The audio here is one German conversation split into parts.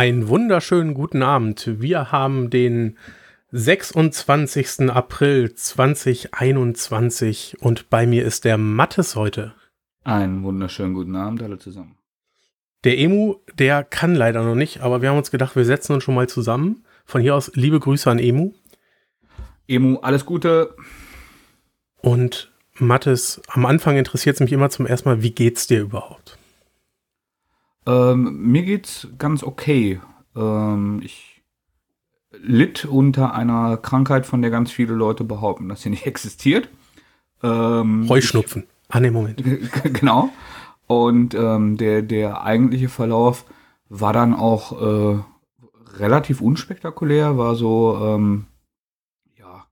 Einen wunderschönen guten Abend. Wir haben den 26. April 2021 und bei mir ist der Mattes heute. Einen wunderschönen guten Abend alle zusammen. Der Emu, der kann leider noch nicht, aber wir haben uns gedacht, wir setzen uns schon mal zusammen. Von hier aus liebe Grüße an Emu. Emu, alles Gute. Und Mattes, am Anfang interessiert es mich immer zum ersten Mal, wie geht's dir überhaupt? Ähm, mir geht's ganz okay. Ähm, ich litt unter einer Krankheit, von der ganz viele Leute behaupten, dass sie nicht existiert. Ähm, Heuschnupfen. Ich, ah, ne, Moment. genau. Und ähm, der, der eigentliche Verlauf war dann auch äh, relativ unspektakulär, war so, ähm, ja,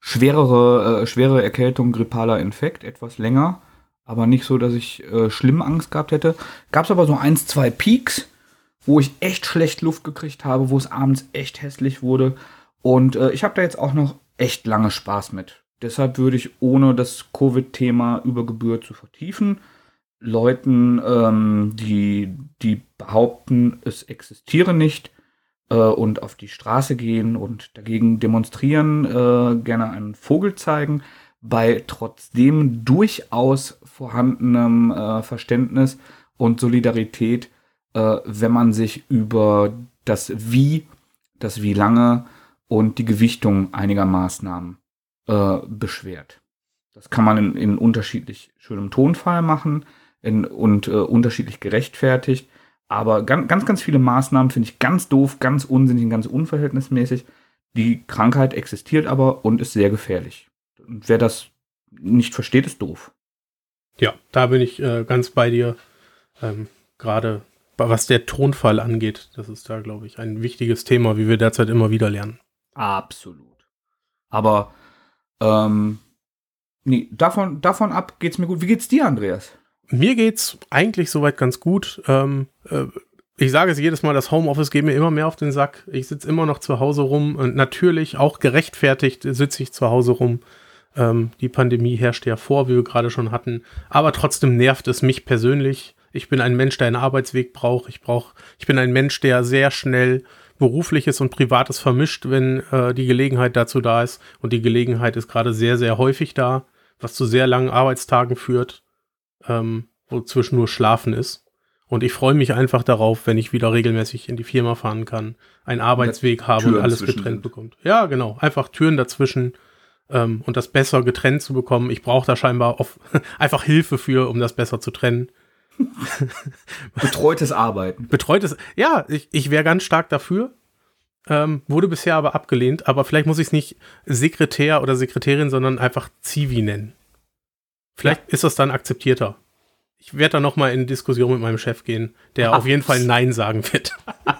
schwerere, äh, schwere Erkältung, grippaler Infekt, etwas länger aber nicht so, dass ich äh, schlimm Angst gehabt hätte. Gab es aber so eins, zwei Peaks, wo ich echt schlecht Luft gekriegt habe, wo es abends echt hässlich wurde. Und äh, ich habe da jetzt auch noch echt lange Spaß mit. Deshalb würde ich, ohne das Covid-Thema über Gebühr zu vertiefen, Leuten, ähm, die, die behaupten, es existiere nicht äh, und auf die Straße gehen und dagegen demonstrieren, äh, gerne einen Vogel zeigen bei trotzdem durchaus vorhandenem äh, Verständnis und Solidarität, äh, wenn man sich über das Wie, das Wie lange und die Gewichtung einiger Maßnahmen äh, beschwert. Das kann man in, in unterschiedlich schönem Tonfall machen in, und äh, unterschiedlich gerechtfertigt. Aber ganz, ganz, ganz viele Maßnahmen finde ich ganz doof, ganz unsinnig, ganz unverhältnismäßig. Die Krankheit existiert aber und ist sehr gefährlich. Wer das nicht versteht, ist doof. Ja, da bin ich äh, ganz bei dir. Ähm, Gerade was der Tonfall angeht, das ist da, glaube ich, ein wichtiges Thema, wie wir derzeit immer wieder lernen. Absolut. Aber ähm, nee, davon, davon ab geht's mir gut. Wie geht's dir, Andreas? Mir geht's eigentlich soweit ganz gut. Ähm, äh, ich sage es jedes Mal, das Homeoffice geht mir immer mehr auf den Sack. Ich sitze immer noch zu Hause rum und natürlich auch gerechtfertigt sitze ich zu Hause rum. Ähm, die Pandemie herrscht ja vor, wie wir gerade schon hatten. Aber trotzdem nervt es mich persönlich. Ich bin ein Mensch, der einen Arbeitsweg braucht. Ich brauche, ich bin ein Mensch, der sehr schnell berufliches und privates vermischt, wenn äh, die Gelegenheit dazu da ist. Und die Gelegenheit ist gerade sehr, sehr häufig da, was zu sehr langen Arbeitstagen führt, ähm, wo zwischen nur Schlafen ist. Und ich freue mich einfach darauf, wenn ich wieder regelmäßig in die Firma fahren kann, einen Arbeitsweg habe und alles getrennt bekommt. Ja, genau. Einfach Türen dazwischen ähm, und das besser getrennt zu bekommen. Ich brauche da scheinbar auf, einfach Hilfe für, um das besser zu trennen. Betreutes Arbeiten. Betreutes, ja, ich, ich wäre ganz stark dafür. Ähm, wurde bisher aber abgelehnt, aber vielleicht muss ich es nicht Sekretär oder Sekretärin, sondern einfach Zivi nennen. Vielleicht ja. ist das dann akzeptierter. Ich werde da noch mal in Diskussion mit meinem Chef gehen, der Ach. auf jeden Fall Nein sagen wird.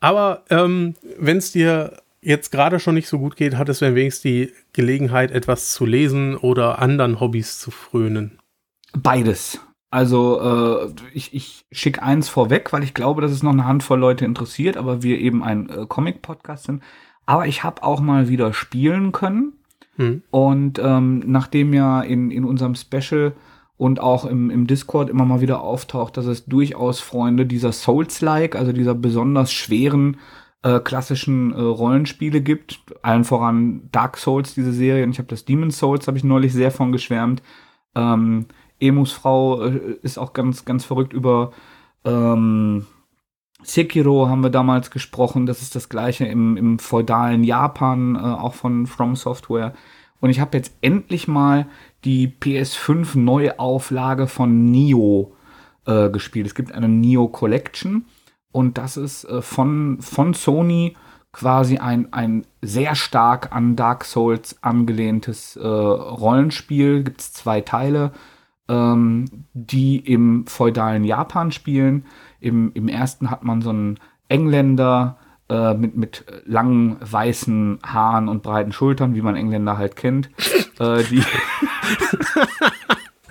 aber ähm, wenn es dir jetzt gerade schon nicht so gut geht, hattest du wenigstens die Gelegenheit, etwas zu lesen oder anderen Hobbys zu frönen? Beides. Also äh, ich, ich schicke eins vorweg, weil ich glaube, dass es noch eine Handvoll Leute interessiert, aber wir eben ein äh, Comic-Podcast sind. Aber ich habe auch mal wieder spielen können. Hm. Und ähm, nachdem ja in, in unserem Special und auch im, im Discord immer mal wieder auftaucht, dass es durchaus Freunde dieser Souls-like, also dieser besonders schweren äh, klassischen äh, Rollenspiele gibt. Allen voran Dark Souls, diese Serie. Und ich habe das Demon Souls, habe ich neulich sehr von geschwärmt. Ähm, Emus Frau äh, ist auch ganz, ganz verrückt über ähm, Sekiro haben wir damals gesprochen. Das ist das gleiche im, im feudalen Japan, äh, auch von From Software. Und ich habe jetzt endlich mal die PS5 Neuauflage von Nio äh, gespielt. Es gibt eine Nio Collection und das ist äh, von, von Sony quasi ein, ein sehr stark an Dark Souls angelehntes äh, Rollenspiel. Gibt es zwei Teile, ähm, die im feudalen Japan spielen. Im, Im ersten hat man so einen Engländer äh, mit, mit langen weißen Haaren und breiten Schultern, wie man Engländer halt kennt. äh, die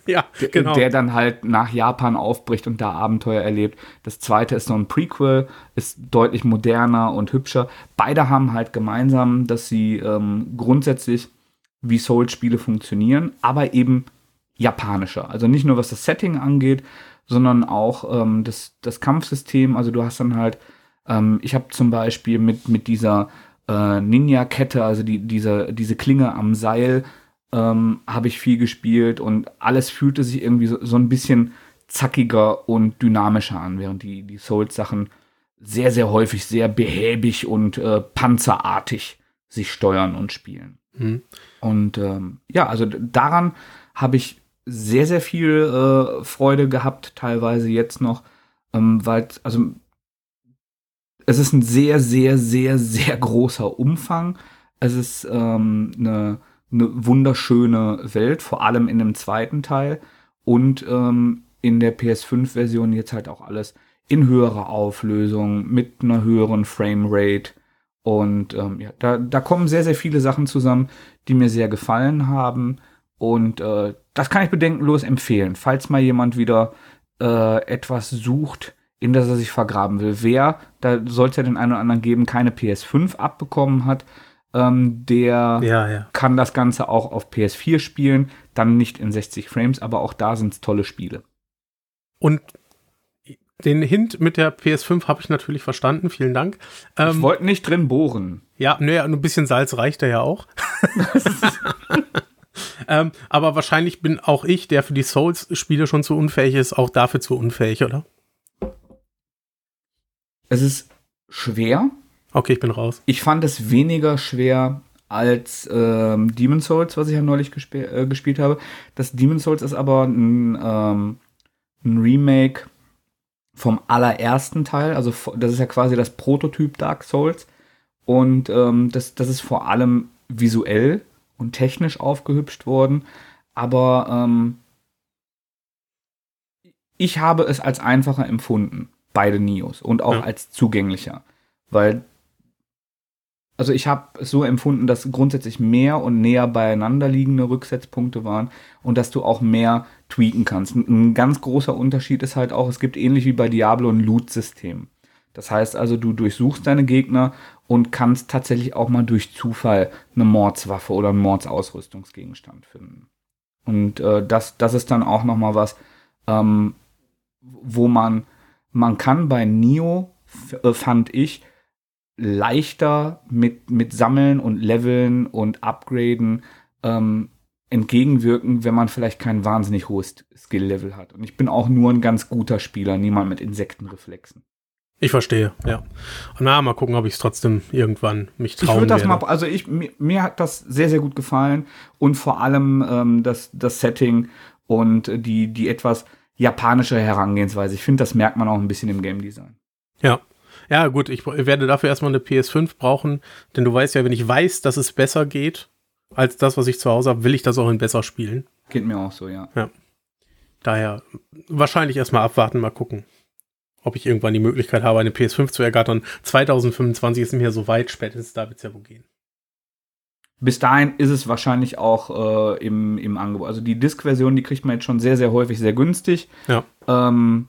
ja, genau. der dann halt nach Japan aufbricht und da Abenteuer erlebt. Das zweite ist so ein Prequel, ist deutlich moderner und hübscher. Beide haben halt gemeinsam, dass sie ähm, grundsätzlich wie Soul-Spiele funktionieren, aber eben japanischer. Also nicht nur was das Setting angeht, sondern auch ähm, das, das Kampfsystem. Also du hast dann halt, ähm, ich habe zum Beispiel mit, mit dieser äh, Ninja-Kette, also die, diese, diese Klinge am Seil, ähm, habe ich viel gespielt und alles fühlte sich irgendwie so, so ein bisschen zackiger und dynamischer an, während die, die Souls-Sachen sehr, sehr häufig sehr behäbig und äh, panzerartig sich steuern und spielen. Mhm. Und ähm, ja, also daran habe ich sehr, sehr viel äh, Freude gehabt, teilweise jetzt noch, ähm, weil, also es ist ein sehr, sehr, sehr, sehr großer Umfang. Es ist ähm, eine, eine wunderschöne Welt, vor allem in dem zweiten Teil. Und ähm, in der PS5-Version jetzt halt auch alles in höherer Auflösung, mit einer höheren Framerate. Und ähm, ja, da, da kommen sehr, sehr viele Sachen zusammen, die mir sehr gefallen haben. Und äh, das kann ich bedenkenlos empfehlen, falls mal jemand wieder äh, etwas sucht, in das er sich vergraben will. Wer, da sollte ja den einen oder anderen geben, keine PS5 abbekommen hat, ähm, der ja, ja. kann das Ganze auch auf PS4 spielen, dann nicht in 60 Frames, aber auch da sind es tolle Spiele. Und den Hint mit der PS5 habe ich natürlich verstanden, vielen Dank. Ähm, ich wollte nicht drin bohren. Ja, naja, ein bisschen Salz reicht da ja auch. ähm, aber wahrscheinlich bin auch ich, der für die Souls-Spiele schon zu unfähig ist, auch dafür zu unfähig, oder? Es ist schwer. Okay, ich bin raus. Ich fand es weniger schwer als ähm, Demon Souls, was ich ja neulich gesp äh, gespielt habe. Das Demon Souls ist aber ein, ähm, ein Remake vom allerersten Teil. Also das ist ja quasi das Prototyp Dark Souls. Und ähm, das, das ist vor allem visuell und technisch aufgehübscht worden. Aber ähm, ich habe es als einfacher empfunden, beide Nios, und auch ja. als zugänglicher. Weil also ich habe es so empfunden, dass grundsätzlich mehr und näher beieinander liegende Rücksetzpunkte waren und dass du auch mehr tweaken kannst. Ein ganz großer Unterschied ist halt auch, es gibt ähnlich wie bei Diablo ein Loot-System. Das heißt also, du durchsuchst deine Gegner und kannst tatsächlich auch mal durch Zufall eine Mordswaffe oder einen Mordsausrüstungsgegenstand finden. Und äh, das, das ist dann auch noch mal was, ähm, wo man, man kann bei Nio, äh, fand ich, leichter mit, mit Sammeln und Leveln und Upgraden ähm, entgegenwirken, wenn man vielleicht kein wahnsinnig hohes Skill-Level hat. Und ich bin auch nur ein ganz guter Spieler, niemand mit Insektenreflexen. Ich verstehe, ja. Na, mal gucken, ob ich es trotzdem irgendwann mich trauen Ich würde das werde. mal, also ich, mir, mir, hat das sehr, sehr gut gefallen und vor allem ähm, das, das Setting und die, die etwas japanische Herangehensweise. Ich finde, das merkt man auch ein bisschen im Game Design. Ja, ja, gut, ich werde dafür erstmal eine PS5 brauchen, denn du weißt ja, wenn ich weiß, dass es besser geht als das, was ich zu Hause habe, will ich das auch in besser spielen. Geht mir auch so, ja. Ja. Daher wahrscheinlich erstmal abwarten, mal gucken, ob ich irgendwann die Möglichkeit habe, eine PS5 zu ergattern. 2025 ist mir so weit, spätestens da wird es ja wohl gehen. Bis dahin ist es wahrscheinlich auch äh, im, im Angebot. Also die Disk-Version, die kriegt man jetzt schon sehr, sehr häufig sehr günstig. Ja. Ähm,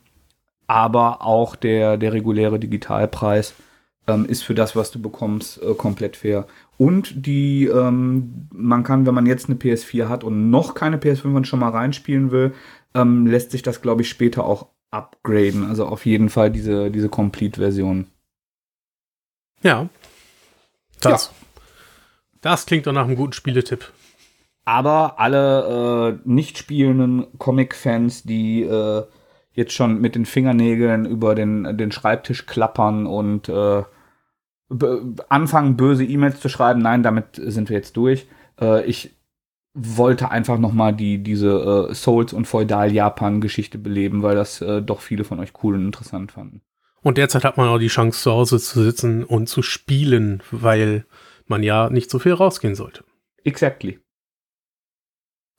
aber auch der, der reguläre Digitalpreis ähm, ist für das, was du bekommst, äh, komplett fair. Und die, ähm, man kann, wenn man jetzt eine PS4 hat und noch keine PS5 und schon mal reinspielen will, ähm, lässt sich das, glaube ich, später auch upgraden. Also auf jeden Fall diese, diese Complete-Version. Ja. Das, ja. das klingt doch nach einem guten Spieletipp. Aber alle äh, nicht spielenden Comic-Fans, die äh, jetzt schon mit den Fingernägeln über den, den Schreibtisch klappern und äh, anfangen, böse E-Mails zu schreiben. Nein, damit sind wir jetzt durch. Äh, ich wollte einfach noch mal die, diese äh, Souls- und Feudal-Japan-Geschichte beleben, weil das äh, doch viele von euch cool und interessant fanden. Und derzeit hat man auch die Chance, zu Hause zu sitzen und zu spielen, weil man ja nicht so viel rausgehen sollte. Exactly.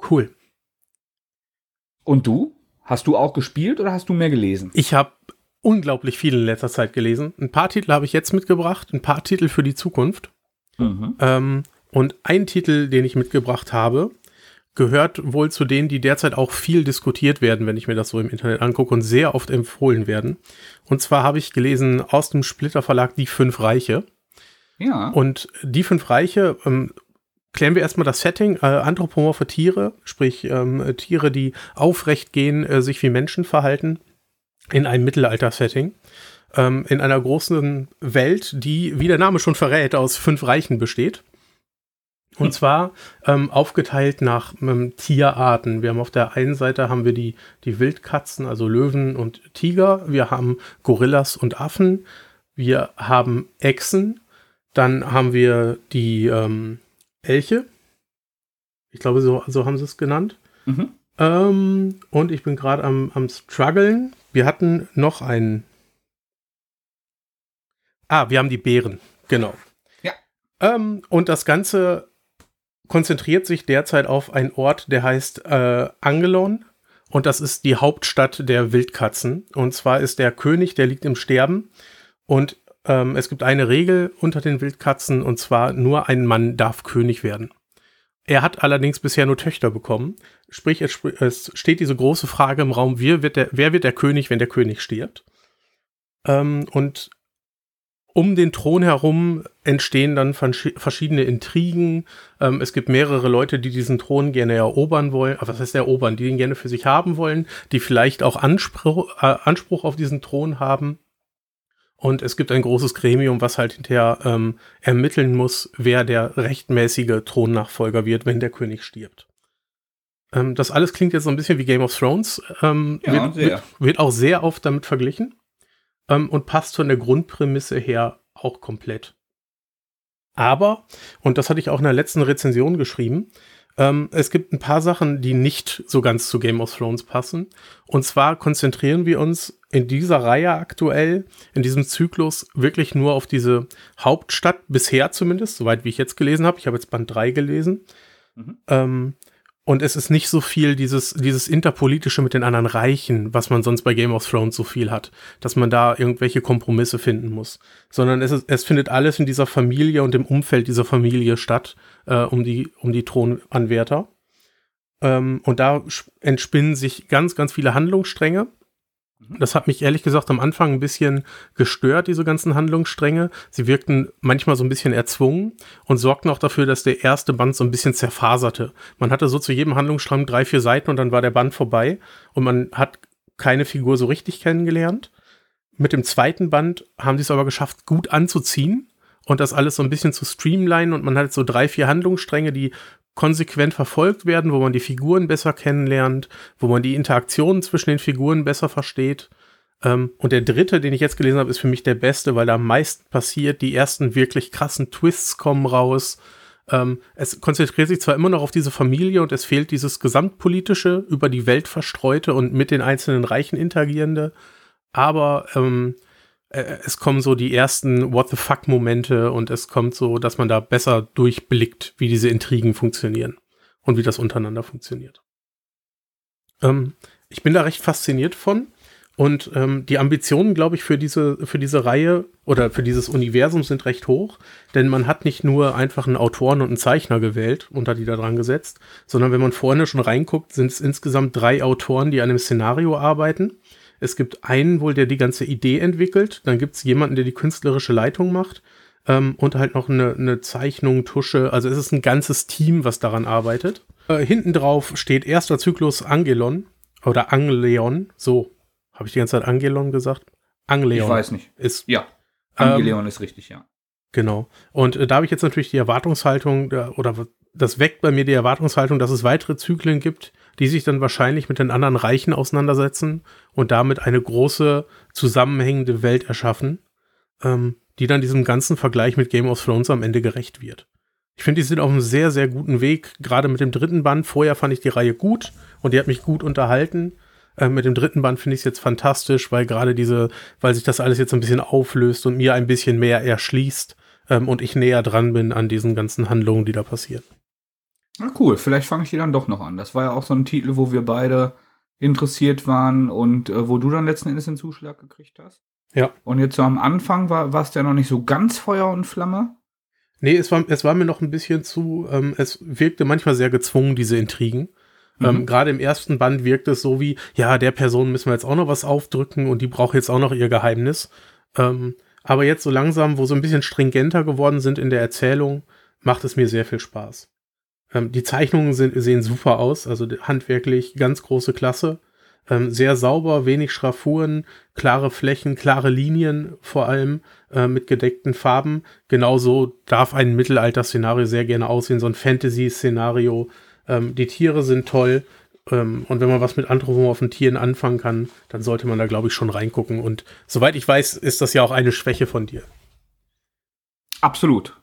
Cool. Und du? Hast du auch gespielt oder hast du mehr gelesen? Ich habe unglaublich viel in letzter Zeit gelesen. Ein paar Titel habe ich jetzt mitgebracht, ein paar Titel für die Zukunft. Mhm. Ähm, und ein Titel, den ich mitgebracht habe, gehört wohl zu denen, die derzeit auch viel diskutiert werden, wenn ich mir das so im Internet angucke und sehr oft empfohlen werden. Und zwar habe ich gelesen aus dem Splitter Verlag Die Fünf Reiche. Ja. Und Die Fünf Reiche ähm, klären wir erstmal das Setting. Äh, anthropomorphe Tiere, sprich ähm, Tiere, die aufrecht gehen, äh, sich wie Menschen verhalten. in einem Mittelalter-Setting. Ähm, in einer großen Welt, die, wie der Name schon verrät, aus fünf Reichen besteht. Und zwar ähm, aufgeteilt nach ähm, Tierarten. Wir haben auf der einen Seite haben wir die, die Wildkatzen, also Löwen und Tiger. Wir haben Gorillas und Affen. Wir haben Echsen. Dann haben wir die ähm, Elche. Ich glaube, so, so haben sie es genannt. Mhm. Ähm, und ich bin gerade am, am struggeln. Wir hatten noch einen. Ah, wir haben die Bären. Genau. Ja. Ähm, und das Ganze konzentriert sich derzeit auf einen Ort, der heißt äh, Angelon. Und das ist die Hauptstadt der Wildkatzen. Und zwar ist der König, der liegt im Sterben. Und ähm, es gibt eine Regel unter den Wildkatzen, und zwar nur ein Mann darf König werden. Er hat allerdings bisher nur Töchter bekommen. Sprich, es, es steht diese große Frage im Raum, wer wird der, wer wird der König, wenn der König stirbt? Ähm, und um den Thron herum entstehen dann verschiedene Intrigen. Ähm, es gibt mehrere Leute, die diesen Thron gerne erobern wollen. Was heißt erobern? Die ihn gerne für sich haben wollen, die vielleicht auch Anspruch, äh, Anspruch auf diesen Thron haben. Und es gibt ein großes Gremium, was halt hinterher ähm, ermitteln muss, wer der rechtmäßige Thronnachfolger wird, wenn der König stirbt. Ähm, das alles klingt jetzt so ein bisschen wie Game of Thrones. Ähm, ja, wird, wird, wird, auch sehr oft damit verglichen ähm, und passt von der Grundprämisse her auch komplett. Aber, und das hatte ich auch in der letzten Rezension geschrieben, ähm, es gibt ein paar Sachen, die nicht so ganz zu Game of Thrones passen. Und zwar konzentrieren wir uns in dieser Reihe aktuell, in diesem Zyklus, wirklich nur auf diese Hauptstadt, bisher zumindest, soweit wie ich jetzt gelesen habe. Ich habe jetzt Band 3 gelesen. Mhm. Ähm, und es ist nicht so viel dieses, dieses Interpolitische mit den anderen Reichen, was man sonst bei Game of Thrones so viel hat, dass man da irgendwelche Kompromisse finden muss. Sondern es, ist, es findet alles in dieser Familie und im Umfeld dieser Familie statt, äh, um, die, um die Thronanwärter. Ähm, und da entspinnen sich ganz, ganz viele Handlungsstränge. Mhm. Das hat mich ehrlich gesagt am Anfang ein bisschen gestört, diese ganzen Handlungsstränge. Sie wirkten manchmal so ein bisschen erzwungen und sorgten auch dafür, dass der erste Band so ein bisschen zerfaserte. Man hatte so zu jedem Handlungsstrang drei, vier Seiten und dann war der Band vorbei und man hat keine Figur so richtig kennengelernt. Mit dem zweiten Band haben sie es aber geschafft, gut anzuziehen und das alles so ein bisschen zu streamlinen und man hat so drei, vier Handlungsstränge, die konsequent verfolgt werden, wo man die Figuren besser kennenlernt, wo man die Interaktionen zwischen den Figuren besser versteht. Ähm, und der dritte, den ich jetzt gelesen habe, ist für mich der beste, weil da am meisten passiert. Die ersten wirklich krassen Twists kommen raus. Ähm, es konzentriert sich zwar immer noch auf diese Familie und es fehlt dieses gesamtpolitische, über die Welt verstreute und mit den einzelnen Reichen interagierende, aber ähm, äh, es kommen so die ersten What the fuck-Momente und es kommt so, dass man da besser durchblickt, wie diese Intrigen funktionieren und wie das untereinander funktioniert. Ähm, ich bin da recht fasziniert von. Und ähm, die Ambitionen, glaube ich, für diese, für diese Reihe oder für dieses Universum sind recht hoch, denn man hat nicht nur einfach einen Autoren und einen Zeichner gewählt, unter die da dran gesetzt, sondern wenn man vorne schon reinguckt, sind es insgesamt drei Autoren, die an einem Szenario arbeiten. Es gibt einen wohl, der die ganze Idee entwickelt. Dann gibt es jemanden, der die künstlerische Leitung macht. Ähm, und halt noch eine, eine, Zeichnung, Tusche. Also es ist ein ganzes Team, was daran arbeitet. Äh, hinten drauf steht erster Zyklus Angelon oder Angleon. So, habe ich die ganze Zeit Angelon gesagt? Angleon. Ich weiß nicht. Ist, ja, Angeleon ähm, ist richtig, ja. Genau. Und äh, da habe ich jetzt natürlich die Erwartungshaltung, äh, oder das weckt bei mir die Erwartungshaltung, dass es weitere Zyklen gibt, die sich dann wahrscheinlich mit den anderen Reichen auseinandersetzen und damit eine große zusammenhängende Welt erschaffen, ähm, die dann diesem ganzen Vergleich mit Game of Thrones am Ende gerecht wird. Ich finde, die sind auf einem sehr, sehr guten Weg, gerade mit dem dritten Band. Vorher fand ich die Reihe gut und die hat mich gut unterhalten. Äh, mit dem dritten Band finde ich es jetzt fantastisch, weil gerade diese, weil sich das alles jetzt ein bisschen auflöst und mir ein bisschen mehr erschließt ähm, und ich näher dran bin an diesen ganzen Handlungen, die da passieren. Na cool, vielleicht fange ich die dann doch noch an. Das war ja auch so ein Titel, wo wir beide interessiert waren und äh, wo du dann letzten Endes den Zuschlag gekriegt hast. Ja. Und jetzt so am Anfang war es ja noch nicht so ganz Feuer und Flamme. Nee, es war, es war mir noch ein bisschen zu, ähm, es wirkte manchmal sehr gezwungen, diese Intrigen. Mhm. Ähm, Gerade im ersten Band wirkt es so wie, ja, der Person müssen wir jetzt auch noch was aufdrücken und die braucht jetzt auch noch ihr Geheimnis. Ähm, aber jetzt so langsam, wo so ein bisschen stringenter geworden sind in der Erzählung, macht es mir sehr viel Spaß. Ähm, die Zeichnungen sind, sehen super aus, also handwerklich ganz große Klasse. Ähm, sehr sauber, wenig Schraffuren, klare Flächen, klare Linien vor allem äh, mit gedeckten Farben. Genauso darf ein Mittelalter-Szenario sehr gerne aussehen, so ein Fantasy-Szenario. Ähm, die Tiere sind toll. Ähm, und wenn man was mit anthropomorphen Tieren anfangen kann, dann sollte man da, glaube ich, schon reingucken. Und soweit ich weiß, ist das ja auch eine Schwäche von dir. Absolut.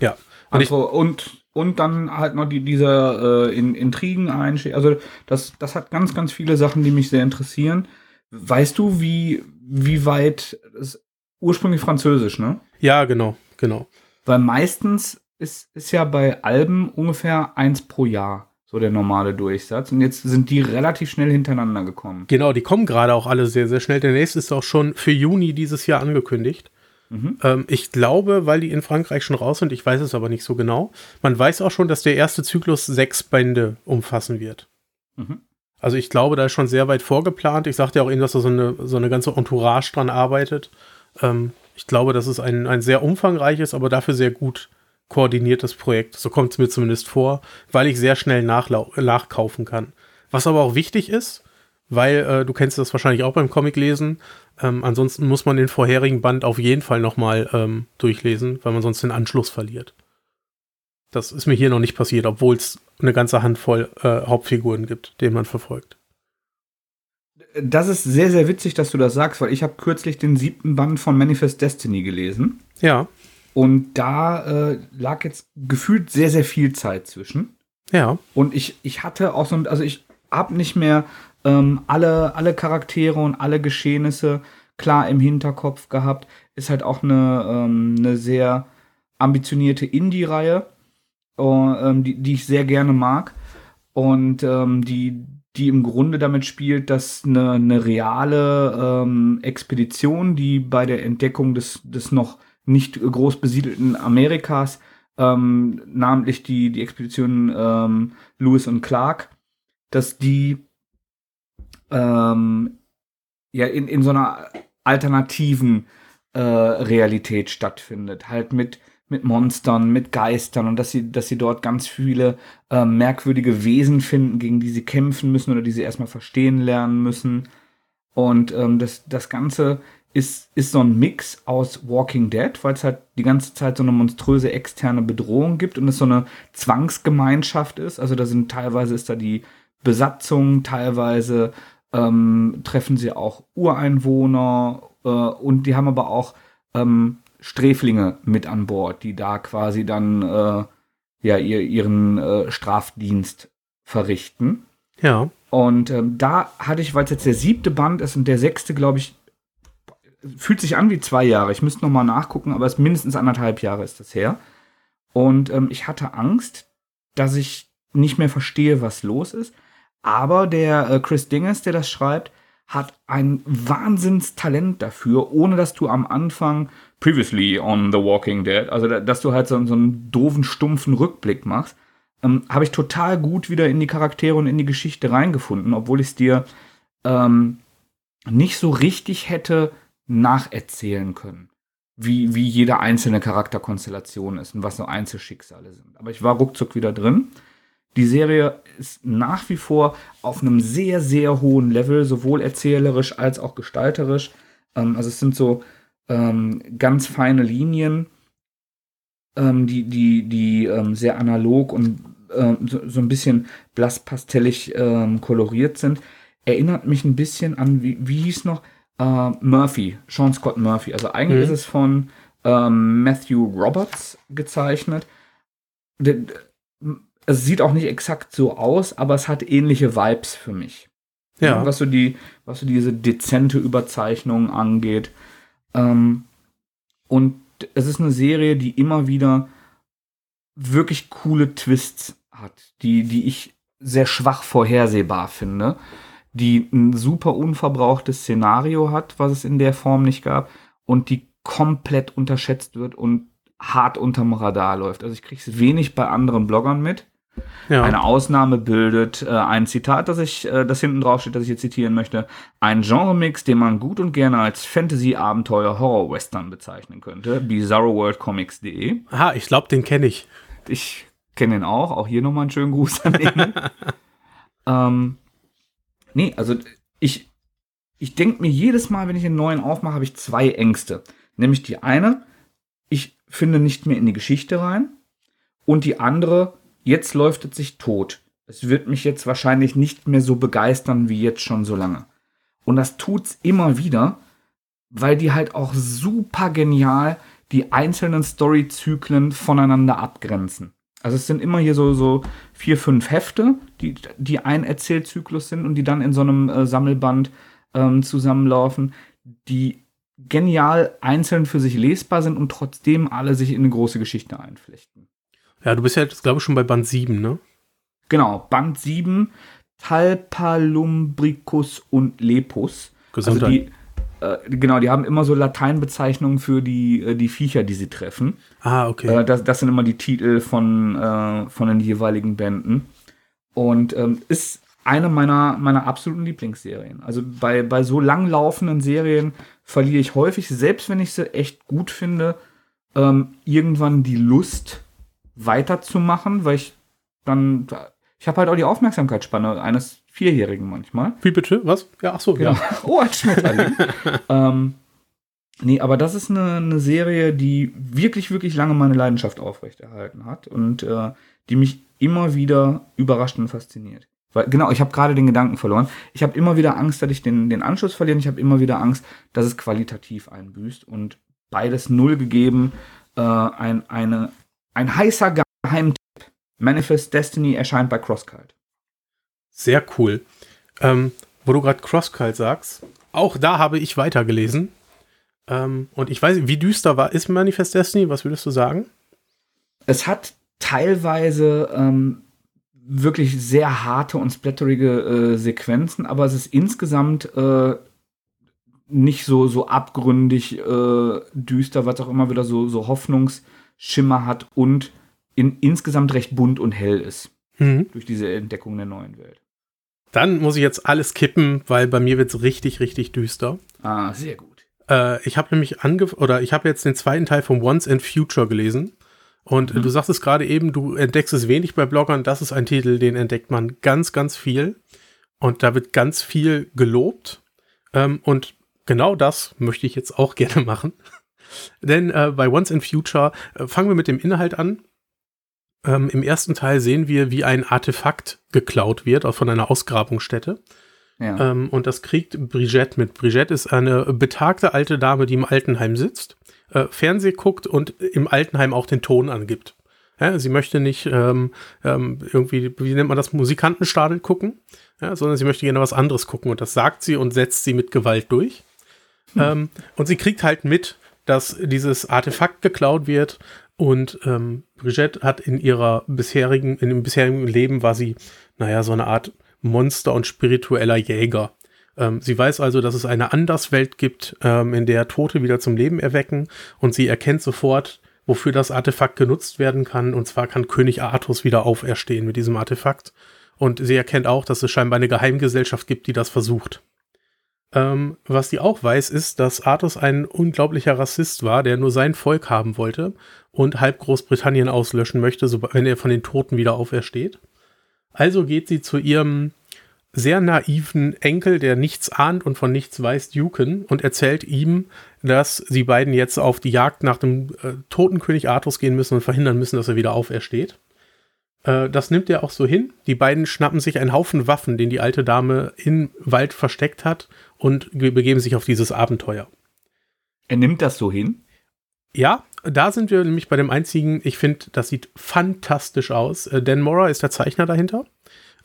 Ja. Und, also, und, und dann halt noch die, diese äh, in, Intrigen einstehen. Also das, das hat ganz, ganz viele Sachen, die mich sehr interessieren. Weißt du, wie, wie weit das ursprünglich französisch, ne? Ja, genau, genau. Weil meistens ist, ist ja bei Alben ungefähr eins pro Jahr so der normale Durchsatz. Und jetzt sind die relativ schnell hintereinander gekommen. Genau, die kommen gerade auch alle sehr, sehr schnell. Der nächste ist auch schon für Juni dieses Jahr angekündigt. Mhm. Ähm, ich glaube, weil die in Frankreich schon raus sind, ich weiß es aber nicht so genau. Man weiß auch schon, dass der erste Zyklus sechs Bände umfassen wird. Mhm. Also ich glaube, da ist schon sehr weit vorgeplant. Ich sagte ja auch eben, dass da so eine, so eine ganze Entourage dran arbeitet. Ähm, ich glaube, das ist ein, ein sehr umfangreiches, aber dafür sehr gut koordiniertes Projekt. So kommt es mir zumindest vor, weil ich sehr schnell nachkaufen kann. Was aber auch wichtig ist, weil äh, du kennst das wahrscheinlich auch beim Comic lesen. Ähm, ansonsten muss man den vorherigen Band auf jeden Fall nochmal ähm, durchlesen, weil man sonst den Anschluss verliert. Das ist mir hier noch nicht passiert, obwohl es eine ganze Handvoll äh, Hauptfiguren gibt, denen man verfolgt. Das ist sehr, sehr witzig, dass du das sagst, weil ich habe kürzlich den siebten Band von Manifest Destiny gelesen. Ja. Und da äh, lag jetzt gefühlt sehr, sehr viel Zeit zwischen. Ja. Und ich, ich hatte auch so, also ich habe nicht mehr ähm, alle, alle Charaktere und alle Geschehnisse klar im Hinterkopf gehabt. Ist halt auch eine, ähm, eine sehr ambitionierte Indie-Reihe, uh, ähm, die, die ich sehr gerne mag. Und ähm, die, die im Grunde damit spielt, dass eine, eine reale ähm, Expedition, die bei der Entdeckung des, des noch nicht groß besiedelten Amerikas, ähm, namentlich die, die Expedition ähm, Lewis und Clark, dass die ähm, ja in, in so einer alternativen äh, Realität stattfindet. Halt mit, mit Monstern, mit Geistern und dass sie, dass sie dort ganz viele äh, merkwürdige Wesen finden, gegen die sie kämpfen müssen oder die sie erstmal verstehen lernen müssen. Und ähm, das, das Ganze ist, ist so ein Mix aus Walking Dead, weil es halt die ganze Zeit so eine monströse externe Bedrohung gibt und es so eine Zwangsgemeinschaft ist. Also da sind teilweise ist da die Besatzung, teilweise ähm, treffen sie auch Ureinwohner äh, und die haben aber auch ähm, Sträflinge mit an Bord, die da quasi dann äh, ja ihr, ihren äh, Strafdienst verrichten. Ja. Und ähm, da hatte ich, weil es jetzt der siebte Band ist und der sechste, glaube ich, fühlt sich an wie zwei Jahre. Ich müsste noch mal nachgucken, aber es ist mindestens anderthalb Jahre ist das her. Und ähm, ich hatte Angst, dass ich nicht mehr verstehe, was los ist. Aber der äh, Chris Dinges, der das schreibt, hat ein Wahnsinnstalent dafür, ohne dass du am Anfang previously on The Walking Dead, also dass du halt so, so einen doofen, stumpfen Rückblick machst, ähm, habe ich total gut wieder in die Charaktere und in die Geschichte reingefunden, obwohl ich es dir ähm, nicht so richtig hätte nacherzählen können, wie, wie jede einzelne Charakterkonstellation ist und was so Einzelschicksale sind. Aber ich war ruckzuck wieder drin. Die Serie ist nach wie vor auf einem sehr, sehr hohen Level, sowohl erzählerisch als auch gestalterisch. Ähm, also es sind so ähm, ganz feine Linien, ähm, die, die, die ähm, sehr analog und ähm, so, so, ein bisschen blasspastellig ähm, koloriert sind. Erinnert mich ein bisschen an, wie, wie hieß noch, äh, Murphy, Sean Scott Murphy. Also eigentlich mhm. ist es von Matthew Roberts gezeichnet es sieht auch nicht exakt so aus, aber es hat ähnliche Vibes für mich. Ja. Was so die, was so diese dezente Überzeichnung angeht. Ähm, und es ist eine Serie, die immer wieder wirklich coole Twists hat, die, die ich sehr schwach vorhersehbar finde, die ein super unverbrauchtes Szenario hat, was es in der Form nicht gab, und die komplett unterschätzt wird und hart unterm Radar läuft. Also ich kriege es wenig bei anderen Bloggern mit. Ja. Eine Ausnahme bildet äh, ein Zitat, das ich, äh, das hinten drauf steht, das ich hier zitieren möchte. Ein Genremix, den man gut und gerne als Fantasy-Abenteuer-Horror-Western bezeichnen könnte. BizarroWorldComics.de. Aha, ich glaube, den kenne ich. Ich kenne den auch. Auch hier nochmal einen schönen Gruß an ihn. ähm, nee, also ich, ich denke mir jedes Mal, wenn ich einen neuen aufmache, habe ich zwei Ängste. Nämlich die eine, ich finde nicht mehr in die Geschichte rein. Und die andere, jetzt läuft es sich tot. Es wird mich jetzt wahrscheinlich nicht mehr so begeistern wie jetzt schon so lange. Und das tut's immer wieder, weil die halt auch super genial die einzelnen Storyzyklen voneinander abgrenzen. Also es sind immer hier so, so vier, fünf Hefte, die, die ein Erzählzyklus sind und die dann in so einem äh, Sammelband ähm, zusammenlaufen, die genial einzeln für sich lesbar sind und trotzdem alle sich in eine große Geschichte einflechten. Ja, du bist ja jetzt, glaube ich, schon bei Band 7, ne? Genau, Band 7, Talpalumbricus und Lepus. Gesundheit. Also die, äh, genau, die haben immer so Lateinbezeichnungen für die, äh, die Viecher, die sie treffen. Ah, okay. Äh, das, das sind immer die Titel von, von den jeweiligen Bänden. Und ähm, ist eine meiner, meiner absoluten Lieblingsserien. Also bei, bei so langlaufenden Serien verliere ich häufig, selbst wenn ich sie echt gut finde, ähm, irgendwann die Lust weiterzumachen, weil ich dann, ich habe halt auch die Aufmerksamkeitsspanne eines Vierjährigen manchmal. Wie bitte? Was? Ja, ach so, Genau. ja. Oh, ein Schmetterling. ähm, nee, aber das ist eine, eine Serie, die wirklich, wirklich lange meine Leidenschaft aufrechterhalten hat und äh, die mich immer wieder überrascht und fasziniert. Weil, genau, ich habe gerade den Gedanken verloren. Ich habe immer wieder Angst, dass ich den, den Anschluss verliere. Ich habe immer wieder Angst, dass es qualitativ einbüßt. Und beides null gegeben. Äh, ein, eine, ein heißer Geheimtipp. Manifest Destiny erscheint bei CrossCult. Sehr cool. Ähm, wo du gerade Crosskite sagst, auch da habe ich weitergelesen. Ähm, und ich weiß nicht, wie düster war, ist Manifest Destiny? Was würdest du sagen? Es hat teilweise ähm, wirklich sehr harte und splatterige äh, Sequenzen, aber es ist insgesamt äh, nicht so, so abgründig äh, düster, was auch immer wieder so, so Hoffnungsschimmer hat und in, insgesamt recht bunt und hell ist Mhm. durch diese Entdeckung der neuen Welt. Dann muss ich jetzt alles kippen, weil bei mir wird es richtig, richtig düster. Ah, sehr gut. Äh, ich habe nämlich ange oder ich habe jetzt den zweiten Teil von Once and Future gelesen. Und Mhm. du sagtest gerade eben, du entdeckst es wenig bei Bloggern. Das ist ein Titel, den entdeckt man ganz, ganz viel. Und da wird ganz viel gelobt. Ähm, und genau das möchte ich jetzt auch gerne machen. Denn äh, bei Once in Future äh, fangen wir mit dem Inhalt an. Ähm, Im ersten Teil sehen wir, wie ein Artefakt geklaut wird von einer Ausgrabungsstätte. Ja. Ähm, und das kriegt Brigitte mit. Brigitte ist eine betagte alte Dame, die im Altenheim sitzt, äh, Fernseh guckt und im Altenheim auch den Ton angibt. Ja, sie möchte nicht ähm, ähm, irgendwie, wie nennt man das, Musikantenstadel gucken, ja, sondern sie möchte gerne was anderes gucken und das sagt sie und setzt sie mit Gewalt durch. Ähm, und sie kriegt halt mit, dass dieses Artefakt geklaut wird und ähm, Brigitte hat in ihrer bisherigen, in dem bisherigen Leben war sie, naja, so eine Art Monster und spiritueller Jäger. Ähm, sie weiß also, dass es eine Anderswelt gibt, ähm, in der Tote wieder zum Leben erwecken und sie erkennt sofort, wofür das Artefakt genutzt werden kann. Und zwar kann König Artus wieder auferstehen mit diesem Artefakt. Und sie erkennt auch, dass es scheinbar eine Geheimgesellschaft gibt, die das versucht. Ähm, was sie auch weiß, ist, dass Artus ein unglaublicher Rassist war, der nur sein Volk haben wollte und halb Großbritannien auslöschen möchte, so, wenn er von den Toten wieder aufersteht. Also geht sie zu ihrem sehr naiven Enkel, der nichts ahnt und von nichts weiß, Duken, und erzählt ihm, dass sie beiden jetzt auf die Jagd nach dem äh, toten König Artus gehen müssen und verhindern müssen, dass er wieder aufersteht. Äh, das nimmt er auch so hin. Die beiden schnappen sich einen Haufen Waffen, den die alte Dame im Wald versteckt hat, und ge- begeben sich auf dieses Abenteuer. Er nimmt das so hin. Ja, da sind wir nämlich bei dem einzigen, ich finde, das sieht fantastisch aus. Äh, Dan Mora ist der Zeichner dahinter.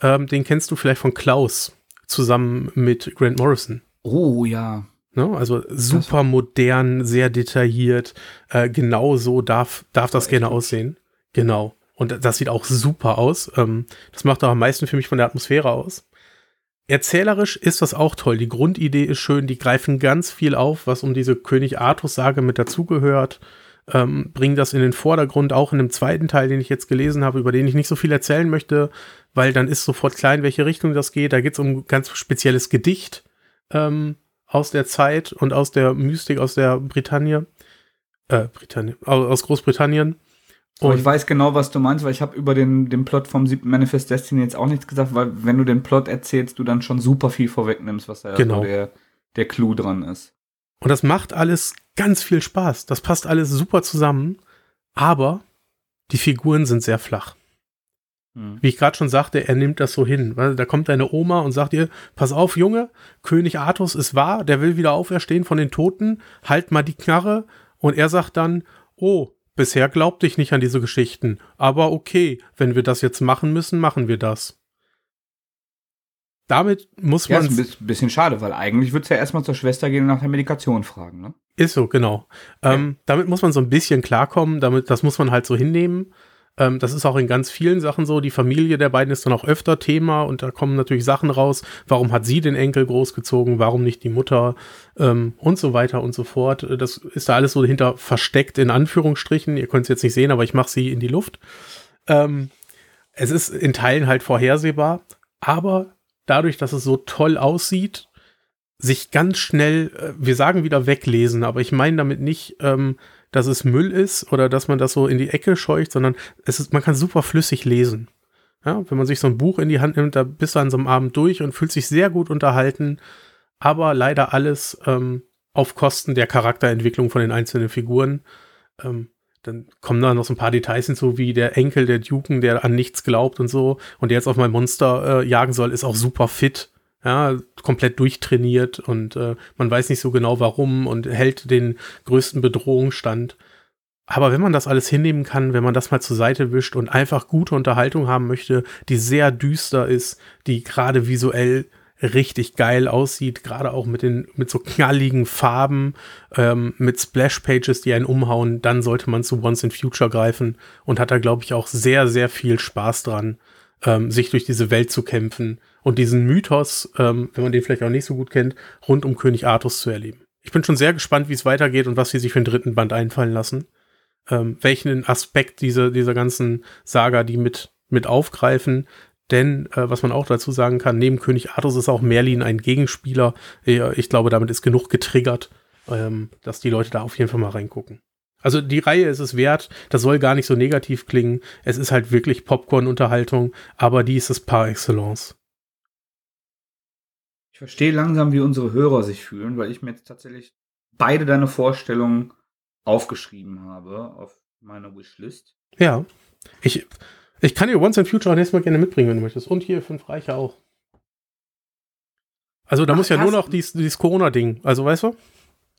Ähm, den kennst du vielleicht von Klaus zusammen mit Grant Morrison. Oh ja. Ne? Also super modern, sehr detailliert. Äh, genau so darf, darf das gerne aussehen. Genau. Und das sieht auch super aus. Ähm, das macht auch am meisten für mich von der Atmosphäre aus. Erzählerisch ist das auch toll. Die Grundidee ist schön. Die greifen ganz viel auf, was um diese König Artus-Sage mit dazugehört. Ähm, bringen das in den Vordergrund, auch in dem zweiten Teil, den ich jetzt gelesen habe, über den ich nicht so viel erzählen möchte, weil dann ist sofort klar, in welche Richtung das geht. Da geht es um ganz spezielles Gedicht ähm, aus der Zeit und aus der Mystik aus der Britannien, äh, Britannien, aus aus Großbritannien. Aber ich weiß genau, was du meinst, weil ich habe über den, den Plot vom siebten Manifest Destiny jetzt auch nichts gesagt, weil wenn du den Plot erzählst, du dann schon super viel vorwegnimmst, was da Genau. so der, der Clou dran ist. Und das macht alles ganz viel Spaß. Das passt alles super zusammen. Aber die Figuren sind sehr flach. Hm. Wie ich gerade schon sagte, er nimmt das so hin. Weil da kommt deine Oma und sagt ihr, pass auf, Junge, König Artus ist wahr, der will wieder auferstehen von den Toten, halt mal die Knarre. Und er sagt dann, oh, bisher glaubte ich nicht an diese Geschichten. Aber okay, wenn wir das jetzt machen müssen, machen wir das. Damit muss Ja, man ist ein bis- bisschen schade, weil eigentlich würdest du ja erstmal zur Schwester gehen und nach der Medikation fragen, ne? Ist so, genau. Ähm, damit muss man so ein bisschen klarkommen, damit, das muss man halt so hinnehmen. Ähm, das ist auch in ganz vielen Sachen so. Die Familie der beiden ist dann auch öfter Thema und da kommen natürlich Sachen raus. Warum hat sie den Enkel großgezogen? Warum nicht die Mutter? Ähm, und so weiter und so fort. Äh, Das ist da alles so dahinter versteckt, in Anführungsstrichen. Ihr könnt es jetzt nicht sehen, aber ich mache sie in die Luft. Ähm, es ist in Teilen halt vorhersehbar, aber dadurch, dass es so toll aussieht, sich ganz schnell, äh, wir sagen wieder weglesen, aber ich meine damit nicht, ähm, dass es Müll ist oder dass man das so in die Ecke scheucht, sondern es ist, man kann super flüssig lesen. Ja, wenn man sich so ein Buch in die Hand nimmt, da bist du an so einem Abend durch und fühlt sich sehr gut unterhalten, aber leider alles ähm, auf Kosten der Charakterentwicklung von den einzelnen Figuren. Ähm, dann kommen da noch so ein paar Details hinzu, wie der Enkel der Duken, der an nichts glaubt und so und der jetzt auf mein Monster äh, jagen soll, ist auch super fit. Ja, komplett durchtrainiert und äh, man weiß nicht so genau warum und hält den größten Bedrohungsstand. Aber wenn man das alles hinnehmen kann, wenn man das mal zur Seite wischt und einfach gute Unterhaltung haben möchte, die sehr düster ist, die gerade visuell richtig geil aussieht, gerade auch mit den mit so knalligen Farben, ähm, mit Splash-Pages, die einen umhauen, dann sollte man zu Once in Future greifen und hat da, glaube ich, auch sehr, sehr viel Spaß dran, ähm, sich durch diese Welt zu kämpfen und diesen Mythos, ähm, wenn man den vielleicht auch nicht so gut kennt, rund um König Artus zu erleben. Ich bin schon sehr gespannt, wie es weitergeht und was sie sich für den dritten Band einfallen lassen. Ähm, welchen Aspekt diese, dieser ganzen Saga die mit, mit aufgreifen. Denn, äh, was man auch dazu sagen kann, neben König Artus ist auch Merlin ein Gegenspieler. Ich glaube, damit ist genug getriggert, ähm, dass die Leute da auf jeden Fall mal reingucken. Also die Reihe ist es wert, das soll gar nicht so negativ klingen. Es ist halt wirklich Popcorn-Unterhaltung, aber die ist es par excellence. Ich verstehe langsam, wie unsere Hörer sich fühlen, weil ich mir jetzt tatsächlich beide deine Vorstellungen aufgeschrieben habe auf meiner Wishlist. Ja. Ich, ich kann dir Once in Future auch nächstes Mal gerne mitbringen, wenn du möchtest. Und hier fünf Reiche auch. Also da Ach, muss ja nur noch dies, dieses Corona-Ding. Also weißt du?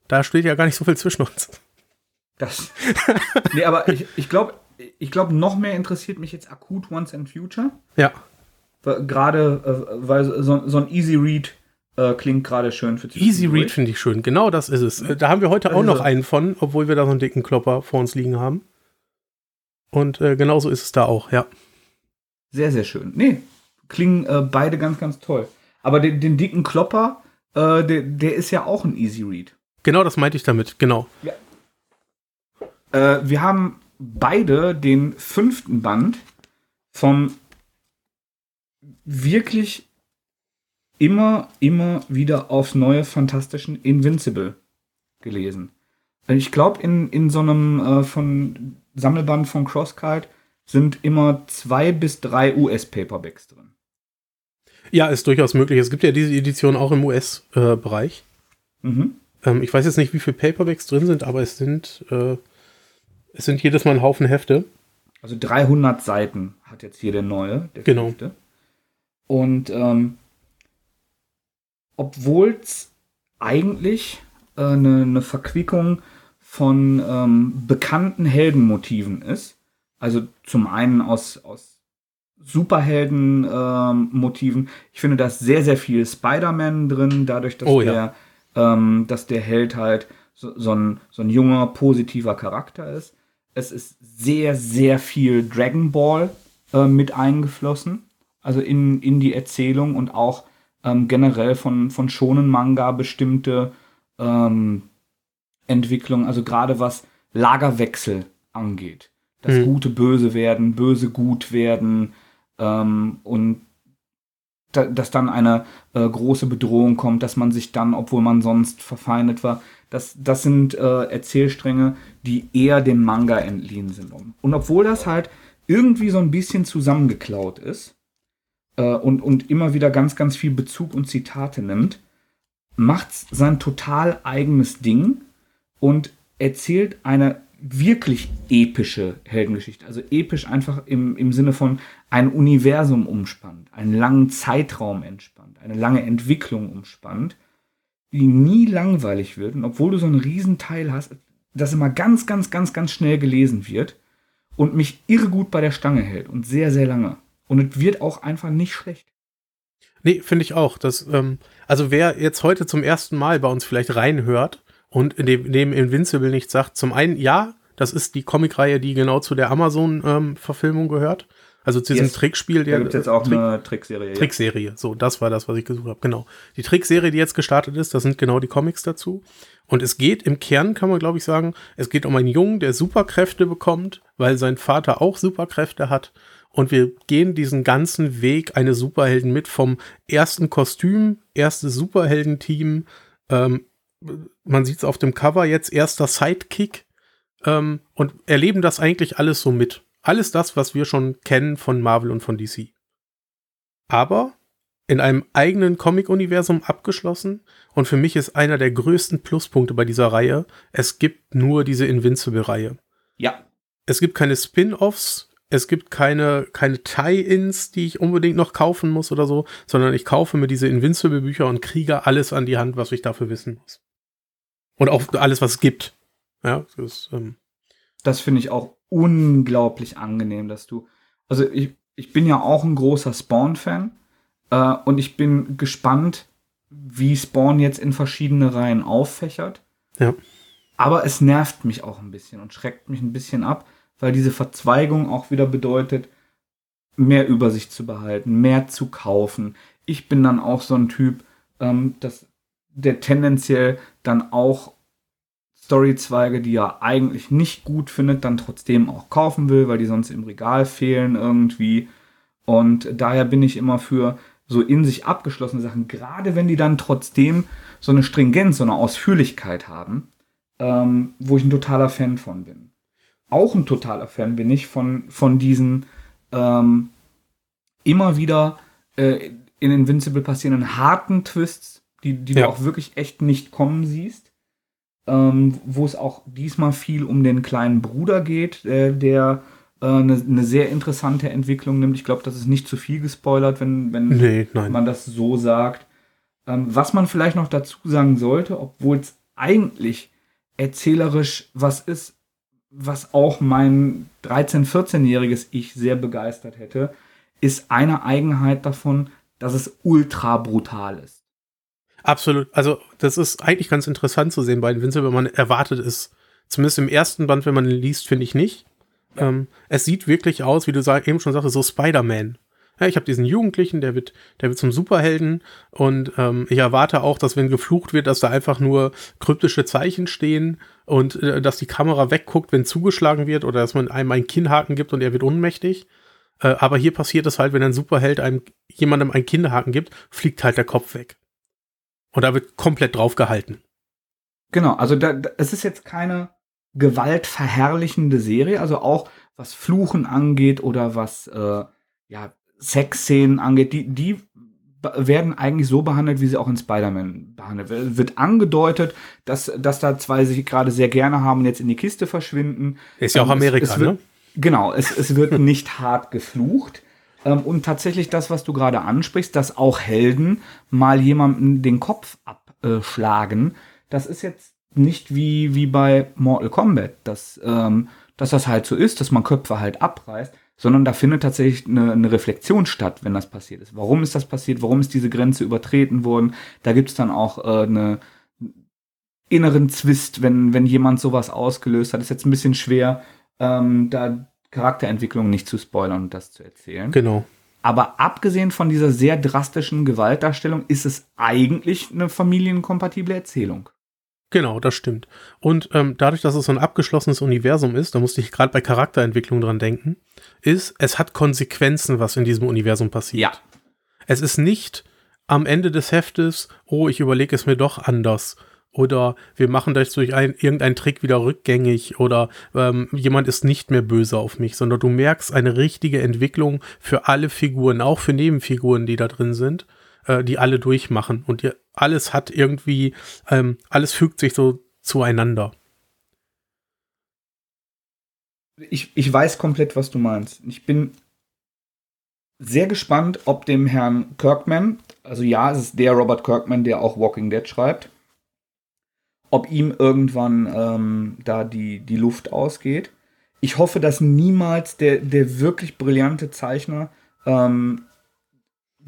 Da steht ja gar nicht so viel zwischen uns. Das. nee, aber ich, ich glaube, ich glaub, noch mehr interessiert mich jetzt akut Once and Future. Ja. Gerade, äh, weil so, so ein Easy Read äh, klingt gerade schön für Easy. Read finde ich schön. Genau das ist es. Äh, Da haben wir heute auch Also- noch einen von, obwohl wir da so einen dicken Klopper vor uns liegen haben. Und äh, genauso ist es da auch, ja. Sehr, sehr schön. Nee, klingen äh, beide ganz, ganz toll. Aber den, den dicken Klopper, äh, der, der ist ja auch ein Easy Read. Genau das meinte ich damit, genau. Äh, wir haben beide den fünften Band vom wirklich immer, immer wieder aufs neue fantastischen Invincible gelesen. Ich glaube, in, in so einem äh, von Sammelband von Crosskite sind immer zwei bis drei US-Paperbacks drin. Ja, ist durchaus möglich. Es gibt ja diese Edition auch im US-Bereich. Mhm. Ähm, ich weiß jetzt nicht, wie viele Paperbacks drin sind, aber es sind, äh, es sind jedes Mal ein Haufen Hefte. Also 300 Seiten hat jetzt hier der neue, der Genau. fünfte. Und ähm, obwohl es eigentlich äh, eine, eine Verquickung von ähm, bekannten Heldenmotiven ist, also zum einen aus, aus Superhelden-Motiven, ich finde da ist sehr, sehr viel Spider-Man drin, dadurch, dass, Oh, der, ja. ähm, dass der Held halt so, so, ein, so ein junger, positiver Charakter ist. Es ist sehr, sehr viel Dragon Ball äh, mit eingeflossen, also in, in die Erzählung und auch ähm, generell von, von Shonen Manga bestimmte ähm, Entwicklung, also gerade was Lagerwechsel angeht. Dass Mhm. Gute böse werden, böse gut werden ähm, und da, dass dann eine äh, große Bedrohung kommt, dass man sich dann, obwohl man sonst verfeindet war, Das, das sind äh, Erzählstränge, die eher dem Manga entliehen sind. Und obwohl das halt irgendwie so ein bisschen zusammengeklaut ist äh, und, und immer wieder ganz, ganz viel Bezug und Zitate nimmt, macht sein total eigenes Ding und erzählt eine wirklich epische Heldengeschichte. Also episch einfach im, im Sinne von ein Universum umspannt, einen langen Zeitraum entspannt, eine lange Entwicklung umspannt, die nie langweilig wird. Und obwohl du so einen Riesenteil hast, das immer ganz, ganz, ganz, ganz schnell gelesen wird und mich irre gut bei der Stange hält und sehr, sehr lange. Und es wird auch einfach nicht schlecht. Nee, finde ich auch. Das, ähm, also wer jetzt heute zum ersten Mal bei uns vielleicht reinhört und in dem, in dem Invincible nicht sagt, zum einen, ja, das ist die Comicreihe, die genau zu der Amazon-Verfilmung ähm, gehört. Also zu diesem yes. Trickspiel. Der, da gibt jetzt auch Trick, eine Trickserie. Trickserie, so, das war das, was ich gesucht habe, genau. Die Trickserie, die jetzt gestartet ist, das sind genau die Comics dazu. Und es geht im Kern, kann man glaube ich sagen, es geht um einen Jungen, der Superkräfte bekommt, weil sein Vater auch Superkräfte hat. Und wir gehen diesen ganzen Weg eine Superhelden mit vom ersten Kostüm, erstes Superheldenteam. Ähm, man sieht es auf dem Cover jetzt, erster Sidekick. Ähm, und erleben das eigentlich alles so mit. Alles das, was wir schon kennen von Marvel und von DC. Aber in einem eigenen Comic-Universum abgeschlossen. Und für mich ist einer der größten Pluspunkte bei dieser Reihe, es gibt nur diese Invincible-Reihe. Ja. Es gibt keine Spin-offs, es gibt keine, keine Tie-Ins, die ich unbedingt noch kaufen muss oder so, sondern ich kaufe mir diese Invincible-Bücher und kriege alles an die Hand, was ich dafür wissen muss. Und auch alles, was es gibt. Ja, das, ähm das finde ich auch unglaublich angenehm, dass du. Also ich, ich bin ja auch ein großer Spawn-Fan äh, und ich bin gespannt, wie Spawn jetzt in verschiedene Reihen auffächert. Ja. Aber es nervt mich auch ein bisschen und schreckt mich ein bisschen ab, weil diese Verzweigung auch wieder bedeutet, mehr Übersicht zu behalten, mehr zu kaufen. Ich bin dann auch so ein Typ, ähm, dass der tendenziell dann auch Storyzweige, die er eigentlich nicht gut findet, dann trotzdem auch kaufen will, weil die sonst im Regal fehlen irgendwie. Und daher bin ich immer für so in sich abgeschlossene Sachen, gerade wenn die dann trotzdem so eine Stringenz, so eine Ausführlichkeit haben, ähm, wo ich ein totaler Fan von bin. Auch ein totaler Fan bin ich von, von diesen ähm, immer wieder äh, in Invincible passierenden harten Twists, die, die ja. du auch wirklich echt nicht kommen siehst. Ähm, wo es auch diesmal viel um den kleinen Bruder geht, äh, der eine, äh, eine sehr interessante Entwicklung nimmt. Ich glaube, das ist nicht zu viel gespoilert, wenn, wenn nee, man das so sagt. Ähm, was man vielleicht noch dazu sagen sollte, obwohl es eigentlich erzählerisch was ist, was auch mein 13-, 14-jähriges Ich sehr begeistert hätte, ist eine Eigenheit davon, dass es ultra brutal ist. Absolut. Also, das ist eigentlich ganz interessant zu sehen bei den Invincible, wenn man erwartet ist. Zumindest im ersten Band, wenn man ihn liest, finde ich nicht. Ähm, es sieht wirklich aus, wie du sag, eben schon sagst, so Spider-Man. Ja, ich habe diesen Jugendlichen, der wird, der wird zum Superhelden und ähm, ich erwarte auch, dass wenn geflucht wird, dass da einfach nur kryptische Zeichen stehen und äh, dass die Kamera wegguckt, wenn zugeschlagen wird oder dass man einem einen Kinnhaken gibt und er wird ohnmächtig. Äh, aber hier passiert es halt, wenn ein Superheld einem jemandem einen Kinnhaken gibt, fliegt halt der Kopf weg. Und da wird komplett drauf gehalten. Genau, also da, da, es ist jetzt keine gewaltverherrlichende Serie, also auch was Fluchen angeht oder was äh, ja, Sexszenen angeht, die, die werden eigentlich so behandelt, wie sie auch in Spider-Man behandelt werden. Wird angedeutet, dass, dass da zwei sich gerade sehr gerne haben und jetzt in die Kiste verschwinden. Ist ja auch ähm, Amerika, es, es wird, ne? Genau, es, es wird nicht hart geflucht. Ähm, und tatsächlich das, was du gerade ansprichst, dass auch Helden mal jemanden den Kopf abschlagen, das ist jetzt nicht wie, wie bei Mortal Kombat, dass, ähm, dass das halt so ist, dass man Köpfe halt abreißt, sondern da findet tatsächlich eine, eine Reflexion statt, wenn das passiert ist. Warum ist das passiert? Warum ist diese Grenze übertreten worden? Da gibt's dann auch äh, eine inneren Zwist, wenn, wenn jemand sowas ausgelöst hat. Ist jetzt ein bisschen schwer, ähm, da Charakterentwicklung nicht zu spoilern und das zu erzählen. Genau. Aber abgesehen von dieser sehr drastischen Gewaltdarstellung ist es eigentlich eine familienkompatible Erzählung. Genau, das stimmt. Und ähm, dadurch, dass es so ein abgeschlossenes Universum ist, da musste ich gerade bei Charakterentwicklung dran denken, ist, es hat Konsequenzen, was in diesem Universum passiert. Ja. Es ist nicht am Ende des Heftes, oh, ich überlege es mir doch anders. oder wir machen das durch ein, irgendeinen Trick wieder rückgängig oder ähm, jemand ist nicht mehr böse auf mich, sondern du merkst eine richtige Entwicklung für alle Figuren, auch für Nebenfiguren, die da drin sind, äh, die alle durchmachen und die, alles hat irgendwie, ähm, alles fügt sich so zueinander. Ich, ich weiß komplett, was du meinst. Ich bin sehr gespannt, ob dem Herrn Kirkman, also ja, es ist der Robert Kirkman, der auch Walking Dead schreibt, ob ihm irgendwann ähm, da die, die Luft ausgeht. Ich hoffe, dass niemals der, der wirklich brillante Zeichner, ähm,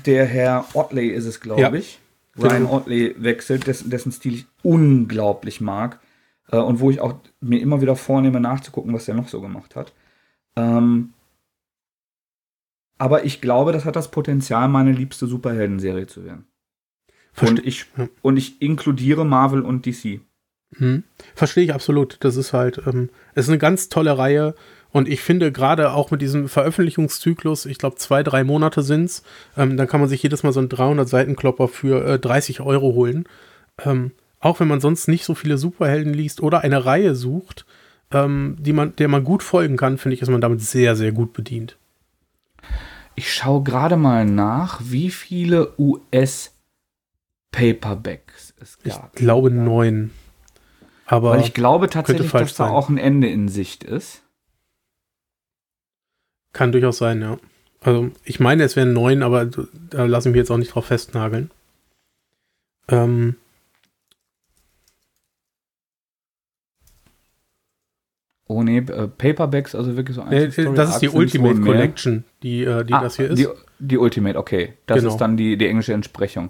der Herr Otley ist es, glaube ja. ich, Ryan genau. Otley wechselt, dessen, dessen Stil ich unglaublich mag äh, und wo ich auch mir immer wieder vornehme, nachzugucken, was er noch so gemacht hat. Ähm, aber ich glaube, das hat das Potenzial, meine liebste Superhelden-Serie zu werden. Verste und ich, ja. und ich inkludiere Marvel und DC. Hm. Verstehe ich absolut. Das ist halt, ähm, ist eine ganz tolle Reihe. Und ich finde gerade auch mit diesem Veröffentlichungszyklus, ich glaube zwei, drei Monate sind's, ähm, dann kann man sich jedes Mal so einen 300 Seitenklopper für äh, 30 Euro holen. Ähm, auch wenn man sonst nicht so viele Superhelden liest oder eine Reihe sucht, ähm, die man, der man gut folgen kann, finde ich, ist man damit sehr, sehr gut bedient. Ich schaue gerade mal nach, wie viele US-Paperbacks es gab. Ich glaube neun. Aber Weil ich glaube tatsächlich, dass da sein. auch ein Ende in Sicht ist. Kann durchaus sein, ja. Also ich meine, es wären neun, aber da lasse ich mich jetzt auch nicht drauf festnageln. Ähm, Oh nee, äh, Paperbacks, also wirklich so ein. Äh, das ist die Ultimate Collection, die, äh, die ah, das hier ist. Die, die, Ultimate, okay. Das genau. ist dann die, die englische Entsprechung.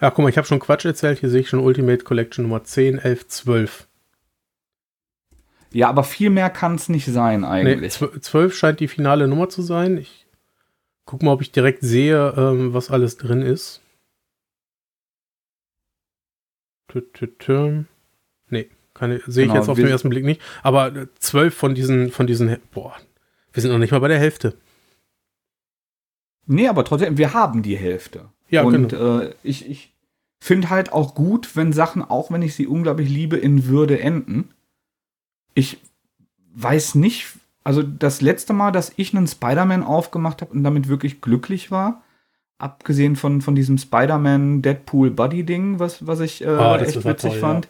Ja, guck mal, ich habe schon Quatsch erzählt. Hier sehe ich schon Ultimate Collection Nummer 10, 11, 12. Ja, aber viel mehr kann es nicht sein eigentlich. Nee, 12 scheint die finale Nummer zu sein. Ich guck mal, ob ich direkt sehe, ähm, was alles drin ist. Nee, sehe ich genau, jetzt auf den ersten Blick nicht. Aber 12 von diesen, von diesen, boah, wir sind noch nicht mal bei der Hälfte. Nee, aber trotzdem, wir haben die Hälfte. Ja, Und genau. äh, ich, ich finde halt auch gut, wenn Sachen, auch wenn ich sie unglaublich liebe, in Würde enden. Ich weiß nicht, also das letzte Mal, dass ich einen Spider-Man aufgemacht habe und damit wirklich glücklich war, abgesehen von, von diesem Spider-Man Deadpool Buddy Ding, was, was ich äh, oh, echt witzig toll, fand,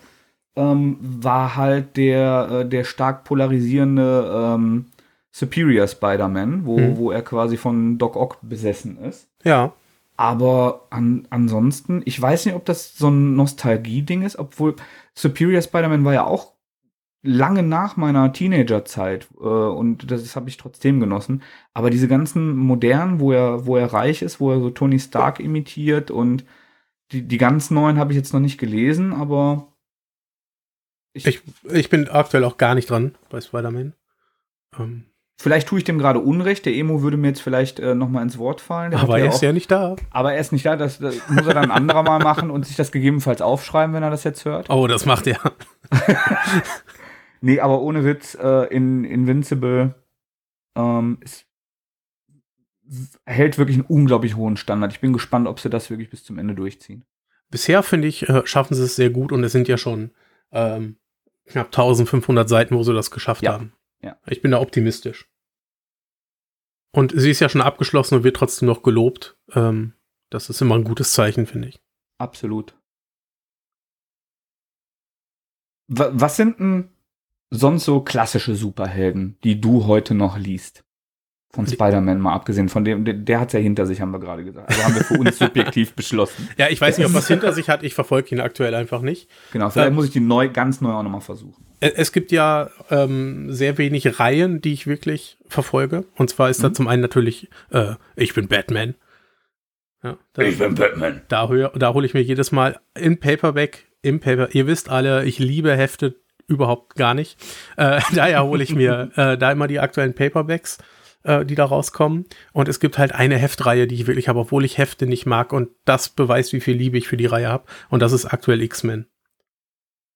ja. ähm, war halt der, äh, der stark polarisierende ähm, Superior Spider-Man, wo, hm. wo er quasi von Doc Ock besessen ist. Ja. Aber an, ansonsten, ich weiß nicht, ob das so ein Nostalgie-Ding ist, obwohl Superior Spider-Man war ja auch lange nach meiner Teenagerzeit äh, und das habe ich trotzdem genossen. Aber diese ganzen modernen, wo er, wo er reich ist, wo er so Tony Stark imitiert und die, die ganz neuen habe ich jetzt noch nicht gelesen, aber ich, ich, ich bin aktuell auch gar nicht dran bei Spider-Man. Ähm, Vielleicht tue ich dem gerade Unrecht. Der Emo würde mir jetzt vielleicht äh, noch mal ins Wort fallen. Der aber er ist auch, ja nicht da. Aber er ist nicht da. Das, das muss er dann ein anderer Mal machen und sich das gegebenenfalls aufschreiben, wenn er das jetzt hört. Oh, das macht er. nee, aber ohne Witz, äh, in Invincible ähm, ist, hält wirklich einen unglaublich hohen Standard. Ich bin gespannt, ob sie das wirklich bis zum Ende durchziehen. Bisher, finde ich, äh, schaffen sie es sehr gut und es sind ja schon ähm, knapp 1500 Seiten, wo sie das geschafft ja. haben. Ja. Ich bin da optimistisch. Und sie ist ja schon abgeschlossen und wird trotzdem noch gelobt. Ähm, das ist immer ein gutes Zeichen, finde ich. Absolut. Was sind denn sonst so klassische Superhelden, die du heute noch liest? Von Spider-Man mal abgesehen, von dem, der, der hat es ja hinter sich, haben wir gerade gesagt. Also haben wir für uns subjektiv beschlossen. Ja, ich weiß nicht, ob was hinter sich hat, ich verfolge ihn aktuell einfach nicht. Genau, vielleicht ähm, muss ich die neu, ganz neu auch nochmal versuchen. Es gibt ja ähm, sehr wenig Reihen, die ich wirklich verfolge. Und zwar ist mhm. da zum einen natürlich, äh, ich bin Batman. Ja, da, ich bin Batman. Da, da hole ich mir jedes Mal in Paperback, im Paper, ihr wisst alle, ich liebe Hefte überhaupt gar nicht. Äh, daher hole ich mir äh, da immer die aktuellen Paperbacks äh, die da rauskommen. Und es gibt halt eine Heftreihe, die ich wirklich habe, obwohl ich Hefte nicht mag. Und das beweist, wie viel Liebe ich für die Reihe habe. Und das ist aktuell X-Men.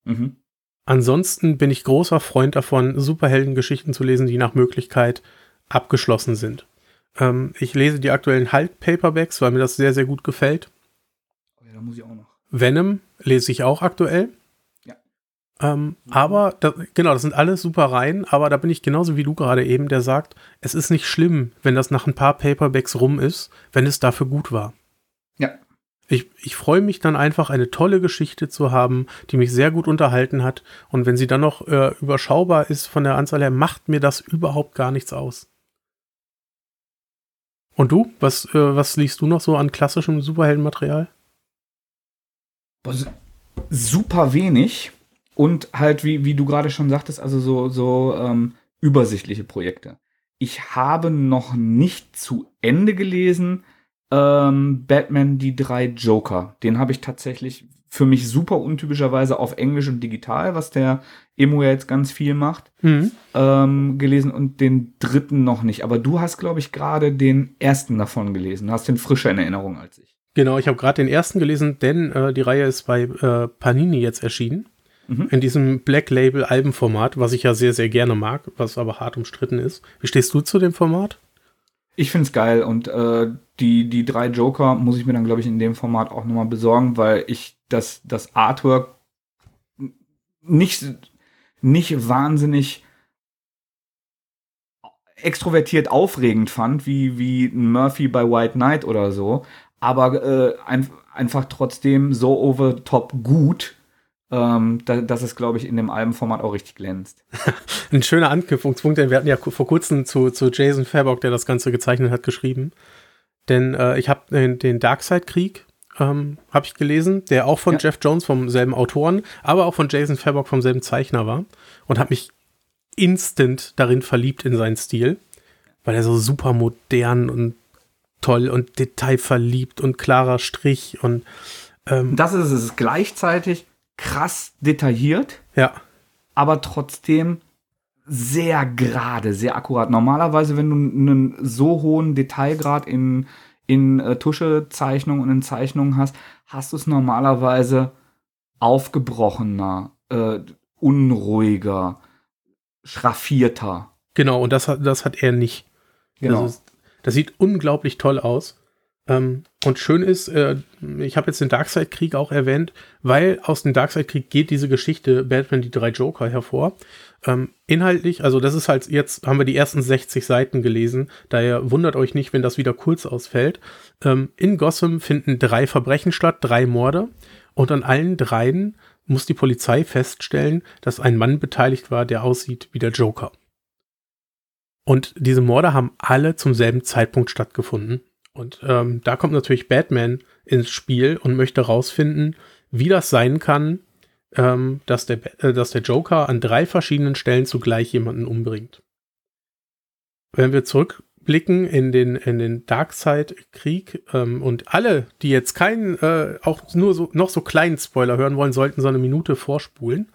Mhm. Ansonsten bin ich großer Freund davon, Superheldengeschichten zu lesen, die nach Möglichkeit abgeschlossen sind. Ähm, ich lese die aktuellen Halt-Paperbacks, weil mir das sehr, sehr gut gefällt. Oh ja, da muss ich auch noch. Venom lese ich auch aktuell. Ähm, aber, da, genau, das sind alles super Reihen, aber da bin ich genauso wie du gerade eben, der sagt, es ist nicht schlimm, wenn das nach ein paar Paperbacks rum ist, wenn es dafür gut war. Ja. Ich, ich freue mich dann einfach, eine tolle Geschichte zu haben, die mich sehr gut unterhalten hat. Und wenn sie dann noch äh, überschaubar ist von der Anzahl her, macht mir das überhaupt gar nichts aus. Und du? Was, äh, was liest du noch so an klassischem Superheldenmaterial? Super wenig. Und halt, wie, wie du gerade schon sagtest, also so, so ähm, übersichtliche Projekte. Ich habe noch nicht zu Ende gelesen ähm, Batman die drei Joker. Den habe ich tatsächlich für mich super untypischerweise auf Englisch und digital, was der Emo ja jetzt ganz viel macht, mhm. ähm, gelesen und den dritten noch nicht. Aber du hast, glaube ich, gerade den ersten davon gelesen. Du hast den frischer in Erinnerung als ich. Genau, ich habe gerade den ersten gelesen, denn äh, die Reihe ist bei äh, Panini jetzt erschienen. Mhm. In diesem Black Label Albenformat, was ich ja sehr, sehr gerne mag, was aber hart umstritten ist. Wie stehst du zu dem Format? Ich finde es geil und äh, die, die drei Joker muss ich mir dann, glaube ich, in dem Format auch nochmal besorgen, weil ich das, das Artwork nicht, nicht wahnsinnig extrovertiert aufregend fand, wie, wie Murphy bei White Knight oder so, aber äh, ein, einfach trotzdem so over top gut, ähm, da, dass es, glaube ich, in dem Albenformat auch richtig glänzt. Ein schöner Anknüpfungspunkt, denn wir hatten ja vor kurzem zu, zu Jason Fairbock, der das Ganze gezeichnet hat, geschrieben. Denn äh, ich habe den, den Darkseid-Krieg ähm, habe ich gelesen, der auch von ja. Jeff Jones vom selben Autoren, aber auch von Jason Fairbock vom selben Zeichner war und habe mich instant darin verliebt in seinen Stil, weil er so super modern und toll und detailverliebt und klarer Strich und ähm, das ist es gleichzeitig krass detailliert. Ja. Aber trotzdem sehr gerade, sehr akkurat. Normalerweise, wenn du einen so hohen Detailgrad in, in äh, Tuschezeichnungen und in Zeichnungen hast, hast du es normalerweise aufgebrochener, äh, unruhiger, schraffierter. Genau, und das hat, das hat er nicht. Genau. Also, das sieht unglaublich toll aus. Ähm, und schön ist, äh, ich habe jetzt den Darkseid-Krieg auch erwähnt, weil aus dem Darkseid-Krieg geht diese Geschichte Batman die drei Joker hervor. Ähm, inhaltlich, also das ist halt, jetzt haben wir die ersten 60 Seiten gelesen, daher wundert euch nicht, wenn das wieder kurz ausfällt. Ähm, in Gotham finden drei Verbrechen statt, drei Morde und an allen dreien muss die Polizei feststellen, dass ein Mann beteiligt war, der aussieht wie der Joker. Und diese Morde haben alle zum selben Zeitpunkt stattgefunden. Und ähm, da kommt natürlich Batman ins Spiel und möchte rausfinden, wie das sein kann, ähm, dass, der, äh, dass der Joker an drei verschiedenen Stellen zugleich jemanden umbringt. Wenn wir zurückblicken in den, in den Darkseid-Krieg ähm, und alle, die jetzt keinen, äh, auch nur so, noch so kleinen Spoiler hören wollen, sollten so eine Minute vorspulen.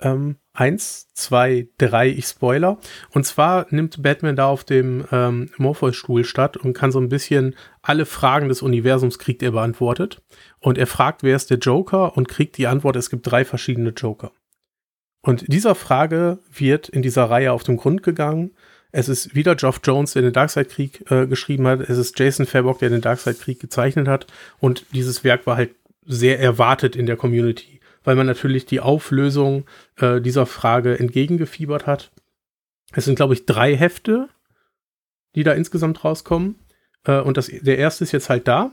Ähm, eins, zwei, drei, ich spoiler. Und zwar nimmt Batman da auf dem ähm, Morpheus-Stuhl statt und kann so ein bisschen alle Fragen des Universums kriegt er beantwortet. Und er fragt, wer ist der Joker und kriegt die Antwort, es gibt drei verschiedene Joker. Und dieser Frage wird in dieser Reihe auf den Grund gegangen. Es ist wieder Geoff Jones, der den Darkseid-Krieg äh, geschrieben hat. Es ist Jason Fairbock, der den Darkseid-Krieg gezeichnet hat. Und dieses Werk war halt sehr erwartet in der Community weil man natürlich die Auflösung äh, dieser Frage entgegengefiebert hat. Es sind, glaube ich, drei Hefte, die da insgesamt rauskommen. Äh, und das, der erste ist jetzt halt da.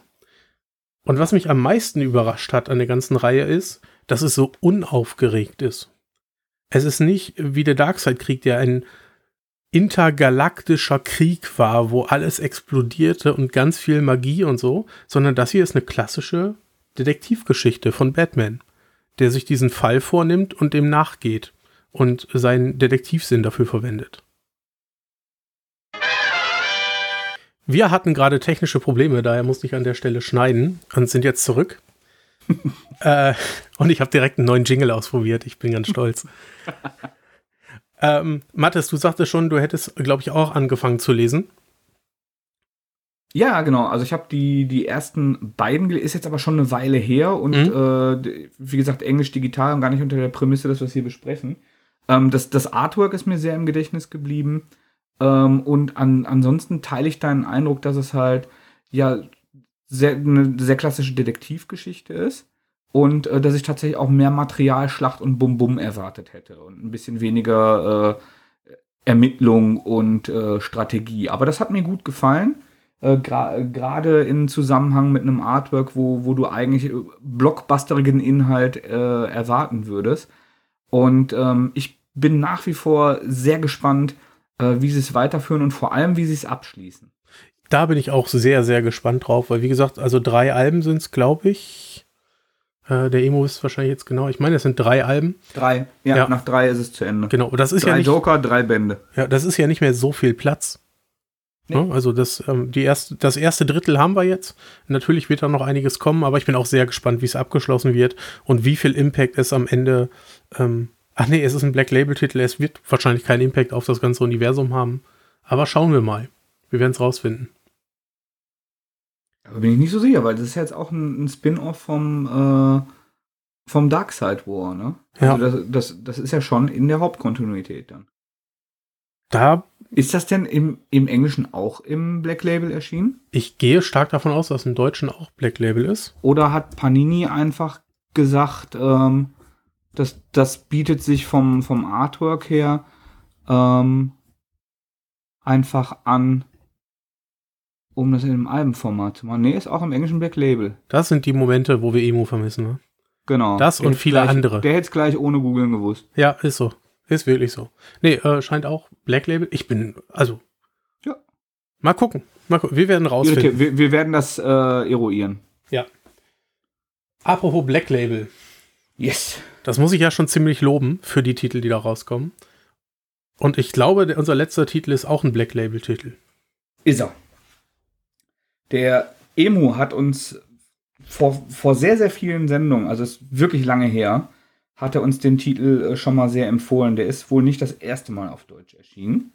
Und was mich am meisten überrascht hat an der ganzen Reihe ist, dass es so unaufgeregt ist. Es ist nicht wie der Darkseid-Krieg, der ein intergalaktischer Krieg war, wo alles explodierte und ganz viel Magie und so, sondern das hier ist eine klassische Detektivgeschichte von Batman der sich diesen Fall vornimmt und dem nachgeht und seinen Detektivsinn dafür verwendet. Wir hatten gerade technische Probleme, daher musste ich an der Stelle schneiden und sind jetzt zurück. äh, und ich habe direkt einen neuen Jingle ausprobiert. Ich bin ganz stolz. ähm, Mathis, du sagtest schon, du hättest, glaube ich, auch angefangen zu lesen. Ja, genau. Also ich habe die, die ersten beiden, ist jetzt aber schon eine Weile her und mhm. äh, wie gesagt, Englisch digital und gar nicht unter der Prämisse, dass wir es hier besprechen. Ähm, das, das Artwork ist mir sehr im Gedächtnis geblieben. Ähm, und an, ansonsten teile ich deinen Eindruck, dass es halt ja sehr, eine sehr klassische Detektivgeschichte ist. und äh, dass ich tatsächlich auch mehr Material, Schlacht und Bum-Bum erwartet hätte und ein bisschen weniger äh, Ermittlung und äh, Strategie. Aber das hat mir gut gefallen. Äh, Gerade in Zusammenhang mit einem Artwork, wo, wo du eigentlich äh, blockbusterigen Inhalt äh, erwarten würdest. Und ähm, ich bin nach wie vor sehr gespannt, äh, wie sie es weiterführen und vor allem, wie sie es abschließen. Da bin ich auch sehr, sehr gespannt drauf, weil wie gesagt, also drei Alben sind es, glaube ich. Äh, der Emo ist wahrscheinlich jetzt genau. Ich meine, es sind drei Alben. Drei. Ja, ja, nach drei ist es zu Ende. Genau. Das ist drei ja nicht, Joker, drei Bände. Ja, das ist ja nicht mehr so viel Platz. Nee. Ja, also das, ähm, die erste, das erste Drittel haben wir jetzt. Natürlich wird da noch einiges kommen, aber ich bin auch sehr gespannt, wie es abgeschlossen wird und wie viel Impact es am Ende ähm, Ach nee, es ist ein Black Label-Titel. Es wird wahrscheinlich keinen Impact auf das ganze Universum haben. Aber schauen wir mal. Wir werden es rausfinden. Aber bin ich nicht so sicher, weil das ist jetzt auch ein, ein Spin-off vom, äh, vom Darkseid War, ne? Ja. Also das, das, das ist ja schon in der Hauptkontinuität dann. Da. Ist das denn im, im Englischen auch im Black Label erschienen? Ich gehe stark davon aus, dass im Deutschen auch Black Label ist. Oder hat Panini einfach gesagt, ähm, das, das bietet sich vom, vom Artwork her ähm, einfach an, um das in einem Albenformat zu machen. Nee, ist auch im englischen Black Label. Das sind die Momente, wo wir Emo vermissen, ne? Genau. Das und viele gleich, andere. Der hätte es gleich ohne googeln gewusst. Ja, ist so. Ist wirklich so. Nee, äh, scheint auch Black Label. Ich bin, also. Ja. Mal gucken. Mal gucken. Wir werden rausfinden. Wir, wir werden das äh, eruieren. Ja. Apropos Black Label. Yes. Das muss ich ja schon ziemlich loben für die Titel, die da rauskommen. Und ich glaube, unser letzter Titel ist auch ein Black Label-Titel. Ist er. Der Emu hat uns vor, vor sehr, sehr vielen Sendungen, also ist wirklich lange her, hat er uns den Titel äh, schon mal sehr empfohlen. Der ist wohl nicht das erste Mal auf Deutsch erschienen.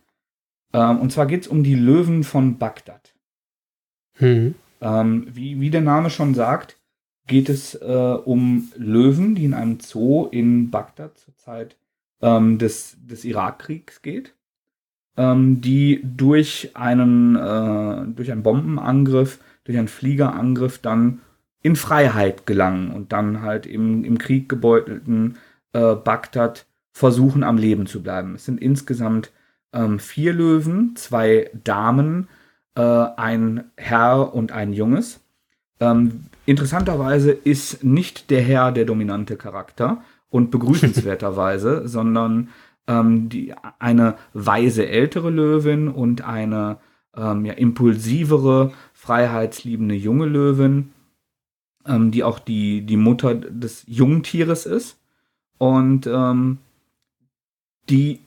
Ähm, und zwar geht es um die Löwen von Bagdad. Hm. Ähm, wie, wie der Name schon sagt, geht es äh, um Löwen, die in einem Zoo in Bagdad zur Zeit ähm, des, des Irakkriegs geht, ähm, die durch einen, äh, durch einen Bombenangriff, durch einen Fliegerangriff dann in Freiheit gelangen und dann halt im, im Krieg gebeutelten äh, Bagdad versuchen am Leben zu bleiben. Es sind insgesamt ähm, vier Löwen, zwei Damen, äh, ein Herr und ein Junges. Ähm, interessanterweise ist nicht der Herr der dominante Charakter und begrüßenswerterweise, sondern ähm, die, eine weise ältere Löwin und eine ähm, ja, impulsivere, freiheitsliebende junge Löwin, ähm, die auch die, die Mutter des Jungtieres ist. Und ähm, die,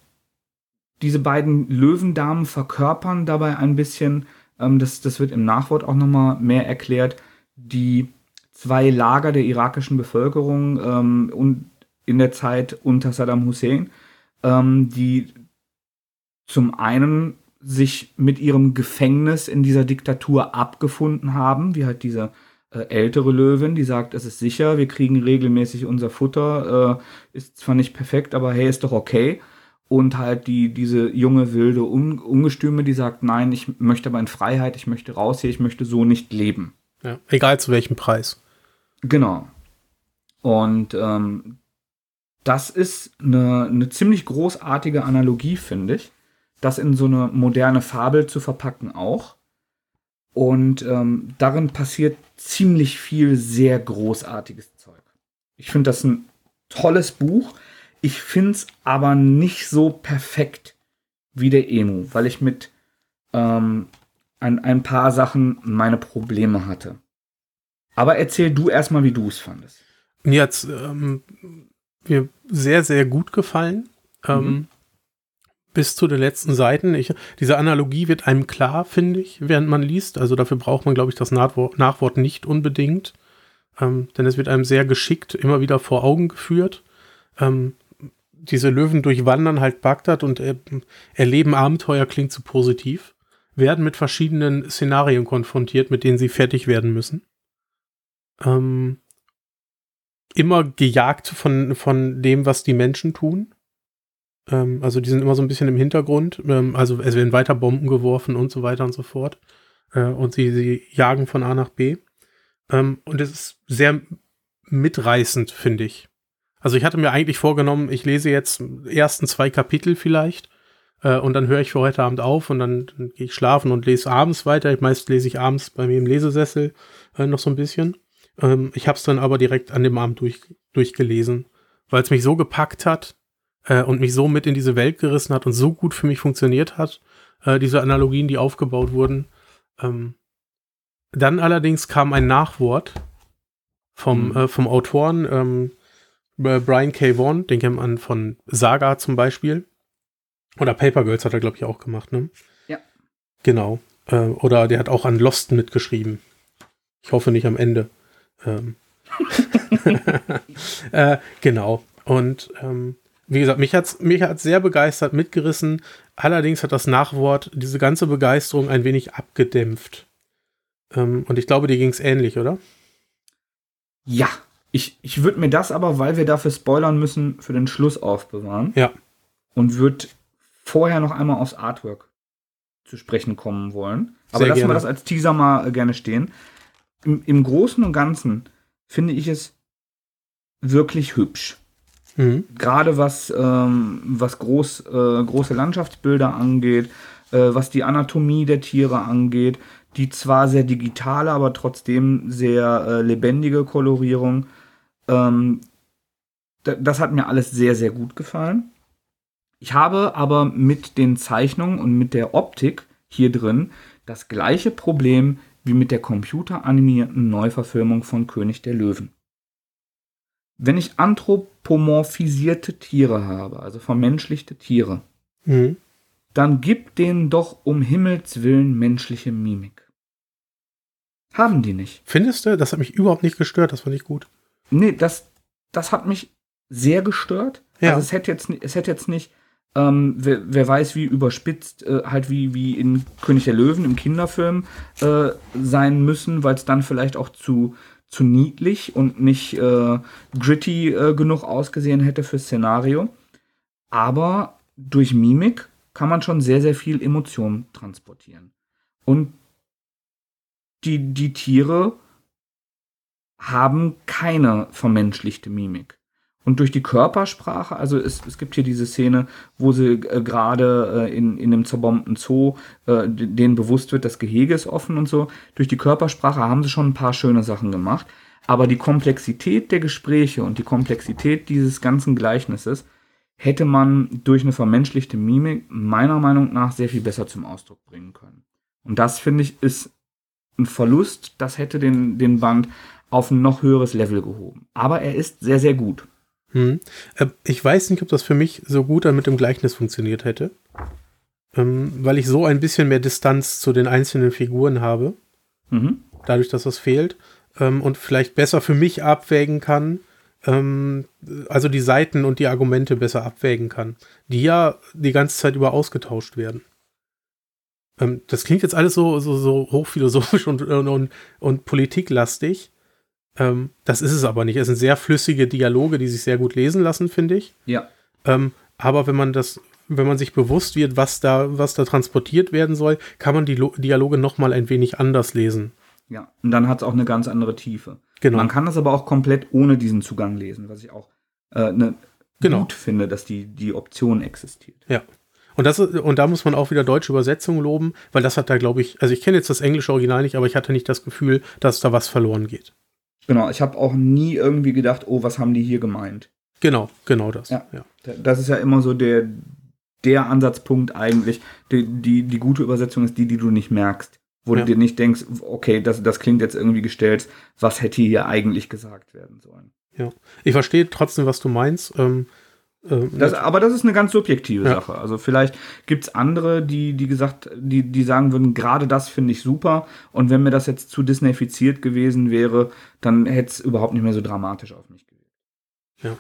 diese beiden Löwendamen verkörpern dabei ein bisschen, ähm, das, das wird im Nachwort auch nochmal mehr erklärt, die zwei Lager der irakischen Bevölkerung ähm, und in der Zeit unter Saddam Hussein, ähm, die zum einen sich mit ihrem Gefängnis in dieser Diktatur abgefunden haben, wie halt diese ältere Löwin, die sagt, es ist sicher, wir kriegen regelmäßig unser Futter, äh, ist zwar nicht perfekt, aber hey, ist doch okay. Und halt die, diese junge, wilde Un Ungestüme, die sagt, nein, ich möchte aber in Freiheit, ich möchte raus hier, ich möchte so nicht leben. Ja, egal zu welchem Preis. Genau. Und ähm, das ist eine, eine ziemlich großartige Analogie, finde ich, das in so eine moderne Fabel zu verpacken auch. Und ähm, darin passiert ziemlich viel sehr großartiges Zeug. Ich finde das ein tolles Buch. Ich finde es aber nicht so perfekt wie der Emu, weil ich mit ähm, an ein paar Sachen meine Probleme hatte. Aber erzähl du erstmal, wie du es fandest. Mir hat ähm, mir sehr, sehr gut gefallen. Ähm, mhm. Bis zu den letzten Seiten. Ich, diese Analogie wird einem klar, finde ich, während man liest. Also dafür braucht man, glaube ich, das Nachwort, Nachwort nicht unbedingt. Ähm, denn es wird einem sehr geschickt immer wieder vor Augen geführt. Ähm, diese Löwen durchwandern halt Bagdad und äh, erleben Abenteuer, klingt zu positiv werden mit verschiedenen Szenarien konfrontiert, mit denen sie fertig werden müssen. Ähm, immer gejagt von, von dem, was die Menschen tun. Ähm, also die sind immer so ein bisschen im Hintergrund. Ähm, also es werden weiter Bomben geworfen und so weiter und so fort. Äh, und sie, sie jagen von A nach B. Ähm, und es ist sehr mitreißend, finde ich. Also ich hatte mir eigentlich vorgenommen, ich lese jetzt ersten zwei Kapitel vielleicht äh, und dann höre ich für heute Abend auf und dann, dann gehe ich schlafen und lese abends weiter. Meist lese ich abends bei mir im Lesesessel äh, noch so ein bisschen. Ähm, ich habe es dann aber direkt an dem Abend durch, durchgelesen, weil es mich so gepackt hat äh, und mich so mit in diese Welt gerissen hat und so gut für mich funktioniert hat, äh, diese Analogien, die aufgebaut wurden. Ähm, dann allerdings kam ein Nachwort vom, mhm. äh, vom Autoren ähm, Brian K. Vaughan, den kennt man von Saga zum Beispiel. Oder Paper Girls hat er, glaube ich, auch gemacht, ne? Ja. Genau. Äh, oder der hat auch an Lost mitgeschrieben. Ich hoffe nicht am Ende. Ähm. äh, genau. Und ähm, wie gesagt, mich hat es mich hat's sehr begeistert mitgerissen. Allerdings hat das Nachwort diese ganze Begeisterung ein wenig abgedämpft. Ähm, und ich glaube, dir ging es ähnlich, oder? Ja, ich, ich würde mir das aber, weil wir dafür spoilern müssen, für den Schluss aufbewahren. Ja. Und würde vorher noch einmal aufs Artwork zu sprechen kommen wollen. Aber Sehr lassen gerne. wir das als Teaser mal äh, gerne stehen. Im, Im Großen und Ganzen finde ich es wirklich hübsch. Mhm. Gerade was, ähm, was groß, äh, große Landschaftsbilder angeht, äh, was die Anatomie der Tiere angeht, die zwar sehr digitale, aber trotzdem sehr äh, lebendige Kolorierung. Ähm, das hat mir alles sehr, sehr gut gefallen. Ich habe aber mit den Zeichnungen und mit der Optik hier drin das gleiche Problem wie mit der computeranimierten Neuverfilmung von König der Löwen. Wenn ich anthropomorphisierte Tiere habe, also vermenschlichte Tiere, mhm. dann gib denen doch um Himmels willen menschliche Mimik. Haben die nicht. Findest du? Das hat mich überhaupt nicht gestört, das fand ich gut. Nee, das, das hat mich sehr gestört. Ja. Also es hätte jetzt, es hätte jetzt nicht, ähm, wer, wer, weiß, wie überspitzt, äh, halt wie, wie in König der Löwen im Kinderfilm äh, sein müssen, weil es dann vielleicht auch zu, zu niedlich und nicht äh, gritty äh, genug ausgesehen hätte fürs Szenario. Aber durch Mimik kann man schon sehr, sehr viel Emotion transportieren. Und die, die Tiere haben keine vermenschlichte Mimik. Und durch die Körpersprache, also es, es gibt hier diese Szene, wo sie äh, gerade äh, in, in einem zerbombten Zoo, äh, denen bewusst wird, das Gehege ist offen und so. Durch die Körpersprache haben sie schon ein paar schöne Sachen gemacht. Aber die Komplexität der Gespräche und die Komplexität dieses ganzen Gleichnisses hätte man durch eine vermenschlichte Mimik meiner Meinung nach sehr viel besser zum Ausdruck bringen können. Und das finde ich ist ein Verlust, das hätte den, den Band auf ein noch höheres Level gehoben. Aber er ist sehr, sehr gut. Hm. Äh, ich weiß nicht, ob das für mich so gut dann mit dem Gleichnis funktioniert hätte. Ähm, weil ich so ein bisschen mehr Distanz zu den einzelnen Figuren habe. Mhm. Dadurch, dass das fehlt. Ähm, und vielleicht besser für mich abwägen kann. Ähm, also die Seiten und die Argumente besser abwägen kann. Die ja die ganze Zeit über ausgetauscht werden. Ähm, das klingt jetzt alles so, so, so hochphilosophisch und, und, und politiklastig. Ähm, das ist es aber nicht. Es sind sehr flüssige Dialoge, die sich sehr gut lesen lassen, finde ich. Ja. Ähm, aber wenn man das, wenn man sich bewusst wird, was da, was da transportiert werden soll, kann man die Lo Dialoge noch mal ein wenig anders lesen. Ja, und dann hat es auch eine ganz andere Tiefe. Genau. Man kann das aber auch komplett ohne diesen Zugang lesen, was ich auch äh, ne, genau. gut finde, dass die, die Option existiert. Ja. Und, das, und da muss man auch wieder deutsche Übersetzungen loben, weil das hat da, glaube ich, also ich kenne jetzt das englische Original nicht, aber ich hatte nicht das Gefühl, dass da was verloren geht. Genau, ich habe auch nie irgendwie gedacht, oh, was haben die hier gemeint? Genau, genau das. Ja, ja. Das ist ja immer so der, der Ansatzpunkt eigentlich. Die, die, die gute Übersetzung ist die, die du nicht merkst. Wo ja. du dir nicht denkst, okay, das, das klingt jetzt irgendwie gestellt, was hätte hier eigentlich gesagt werden sollen. Ja, ich verstehe trotzdem, was du meinst. Ähm, das, aber das ist eine ganz subjektive ja. Sache. Also vielleicht gibt es andere, die, die gesagt, die, die sagen würden, gerade das finde ich super. Und wenn mir das jetzt zu disneyfiziert gewesen wäre, dann hätte es überhaupt nicht mehr so dramatisch auf mich gewirkt. Ja.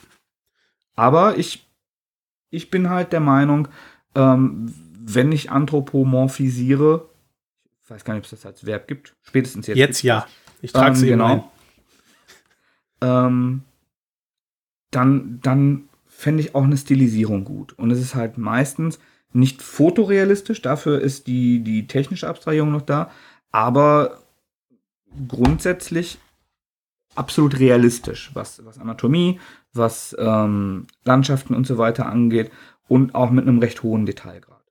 Aber ich, ich bin halt der Meinung, ähm, wenn ich anthropomorphisiere, ich weiß gar nicht, ob es das als Verb gibt, spätestens jetzt. Jetzt ja. Ich trage es ähm, genau. Ähm, dann, dann fände ich auch eine Stilisierung gut. Und es ist halt meistens nicht fotorealistisch, dafür ist die, die technische Abstrahierung noch da, aber grundsätzlich absolut realistisch, was, was Anatomie, was ähm, Landschaften und so weiter angeht und auch mit einem recht hohen Detailgrad.